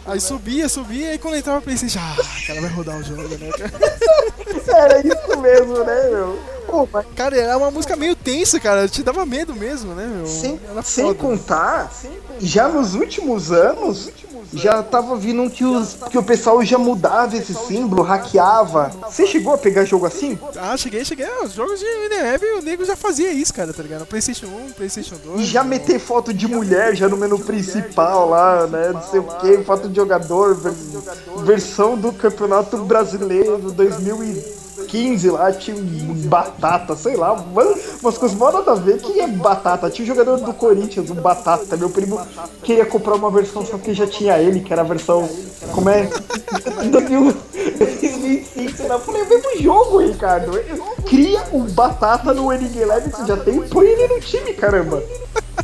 Aí subia, subia, e quando entrava a PlayStation, ah, cara, vai rodar o jogo, né, cara? Era isso mesmo, né, meu? Mas Cara, era uma música meio tensa, cara, te dava medo mesmo, né, meu? sem, sem contar, já nos últimos anos, já tava vindo que, os, que o pessoal já mudava esse símbolo, hackeava. Você chegou a pegar jogo assim? Ah, cheguei, cheguei. Ah, Os jogos de Winamp, o nego já fazia isso, cara, tá ligado? PlayStation 1, PlayStation 2. E já meu. meter foto de mulher já no menu principal lá, né? Não sei o que, foto de jogador, ver- versão do Campeonato Brasileiro 2015 lá, tinha um batata, sei lá, mano, umas coisas mó nada a ver que é batata. Tinha um jogador do Corinthians, um batata. Meu primo queria comprar uma versão só que já tinha ele, que era a versão. Como é? 2025. né? Eu falei, mesmo jogo, Ricardo. Cria um batata no Winning Eleven, você já tem, põe ele no time, caramba.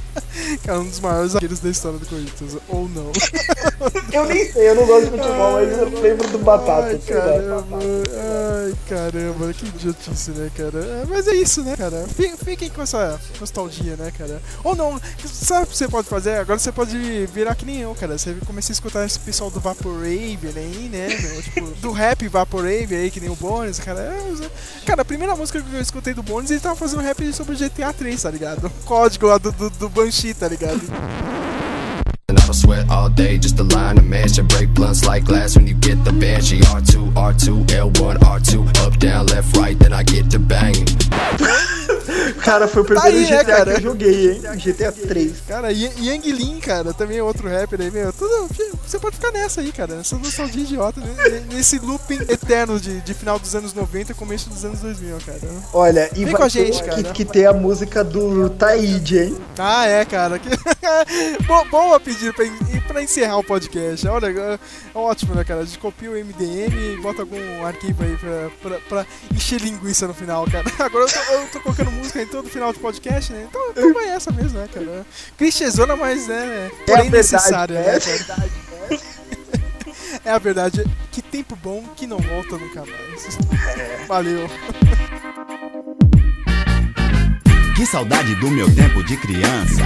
Cara, um dos maiores zagueiros da história do Corinthians, ou não. Eu nem sei, eu não gosto de futebol, mas eu lembro do Batata. Ai, caramba. Ai, caramba, que idiotice, né, cara? É, Mas é isso, né, cara? Fi- Fiquem com essa nostalgia, né, cara? Ou não, sabe o que você pode fazer? Agora você pode virar que nem eu, cara. Você começa a escutar esse pessoal do Vaporwave aí, né, meu? Tipo, do rap Vaporwave aí, que nem o Bones, cara. É, Cara, a primeira música que eu escutei do Bones, ele tava fazendo rap sobre GTA 3, tá ligado? O código lá do, do, do Banshee, tá ligado? And I don't sweat all day just to line a match and break blunts like glass when you get the banshee. R2, R2, L1, R2, up, down, left, right, then I get to banging. Cara, foi o primeiro aí, né, GTA cara? que eu joguei, hein? GTA 3. Cara, Yang Lin, cara, também é outro rapper aí, meu. Tudo, você pode ficar nessa aí, cara. Nessa nostalgia idiota, né? Nesse looping eterno de, de final dos anos 90 e começo dos anos 2000, cara. Olha, e Vem com a gente, que, cara. que ter a música do Taíde, hein? Ah, é, cara. Que... Bo- Boa pedir pra, pra encerrar o podcast. Olha, é ótimo, né, cara? A gente copia o MDM e bota algum arquivo aí pra, pra, pra encher linguiça no final, cara. Agora eu tô, eu tô colocando música em todo final de podcast, né? Então, então vai essa mesmo, né, cara? Clichêzona, mas né, É a porém verdade, necessária, né, é. cara? É a verdade. Que tempo bom que não volta nunca mais. Valeu. Que saudade do meu tempo de criança.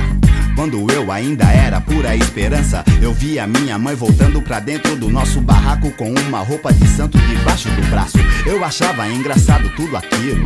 Quando eu ainda era pura esperança, eu via minha mãe voltando pra dentro do nosso barraco com uma roupa de santo debaixo do braço. Eu achava engraçado tudo aquilo.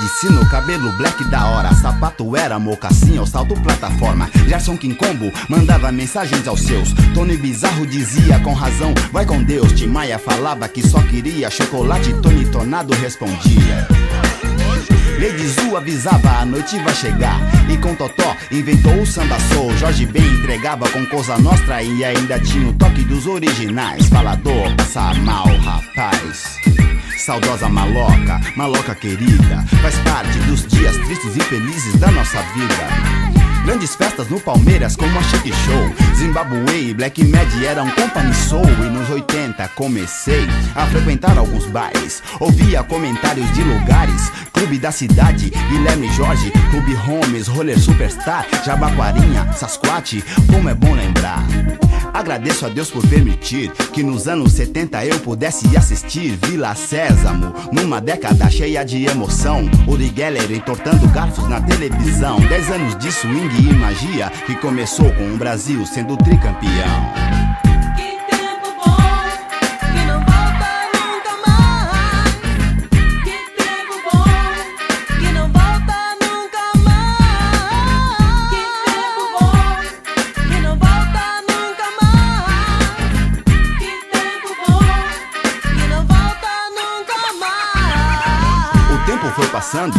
De Sino, cabelo black da hora, sapato era mocassim ou salto plataforma. Gerson King Combo mandava mensagens aos seus. Tony Bizarro dizia com razão, vai com Deus. Tim Maia falava que só queria chocolate, Tony Tornado respondia. Lady Zu avisava a noite vai chegar E com Totó inventou o samba soul Jorge Ben entregava com Cosa Nostra E ainda tinha o toque dos originais Falador, passa mal, rapaz Saudosa maloca, maloca querida. Faz parte dos dias tristes e felizes da nossa vida. Grandes festas no Palmeiras como a Chic Show Zimbabwe Black Mad eram company soul E nos 80 comecei a frequentar alguns bares Ouvia comentários de lugares Clube da Cidade, Guilherme Jorge Clube Holmes, Roller Superstar Jabaquarinha, Sasquatch, como é bom lembrar Agradeço a Deus por permitir que nos anos 70 eu pudesse assistir Vila Sésamo, numa década cheia de emoção. Uri Geller entortando garfos na televisão. Dez anos de swing e magia que começou com o Brasil sendo tricampeão. Que tempo bom que não volta nunca mais. Que tempo bom que não volta nunca mais. Que tempo bom que não volta nunca mais. Que tempo bom que não volta nunca mais. O tempo foi passando,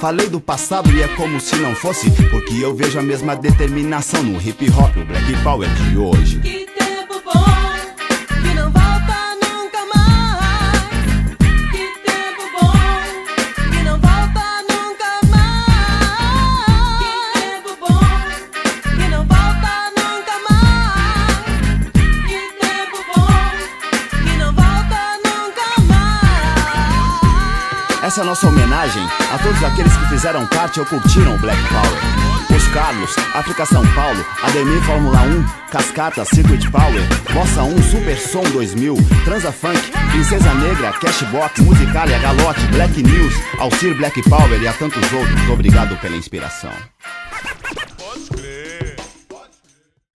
Falei do passado e é como se não fosse, porque eu vejo a mesma determinação no hip hop, o black power de hoje. Essa é a nossa homenagem a todos aqueles que fizeram parte ou curtiram o Black Power. Os Carlos, África São Paulo, Ademir Fórmula 1, Cascata, Circuit Power, Bossa 1, Super Som 2000, Transa Funk, Princesa Negra, Cashbox, Musicalia, Galote, Black News, Alcir Black Power e a tantos outros. Obrigado pela inspiração.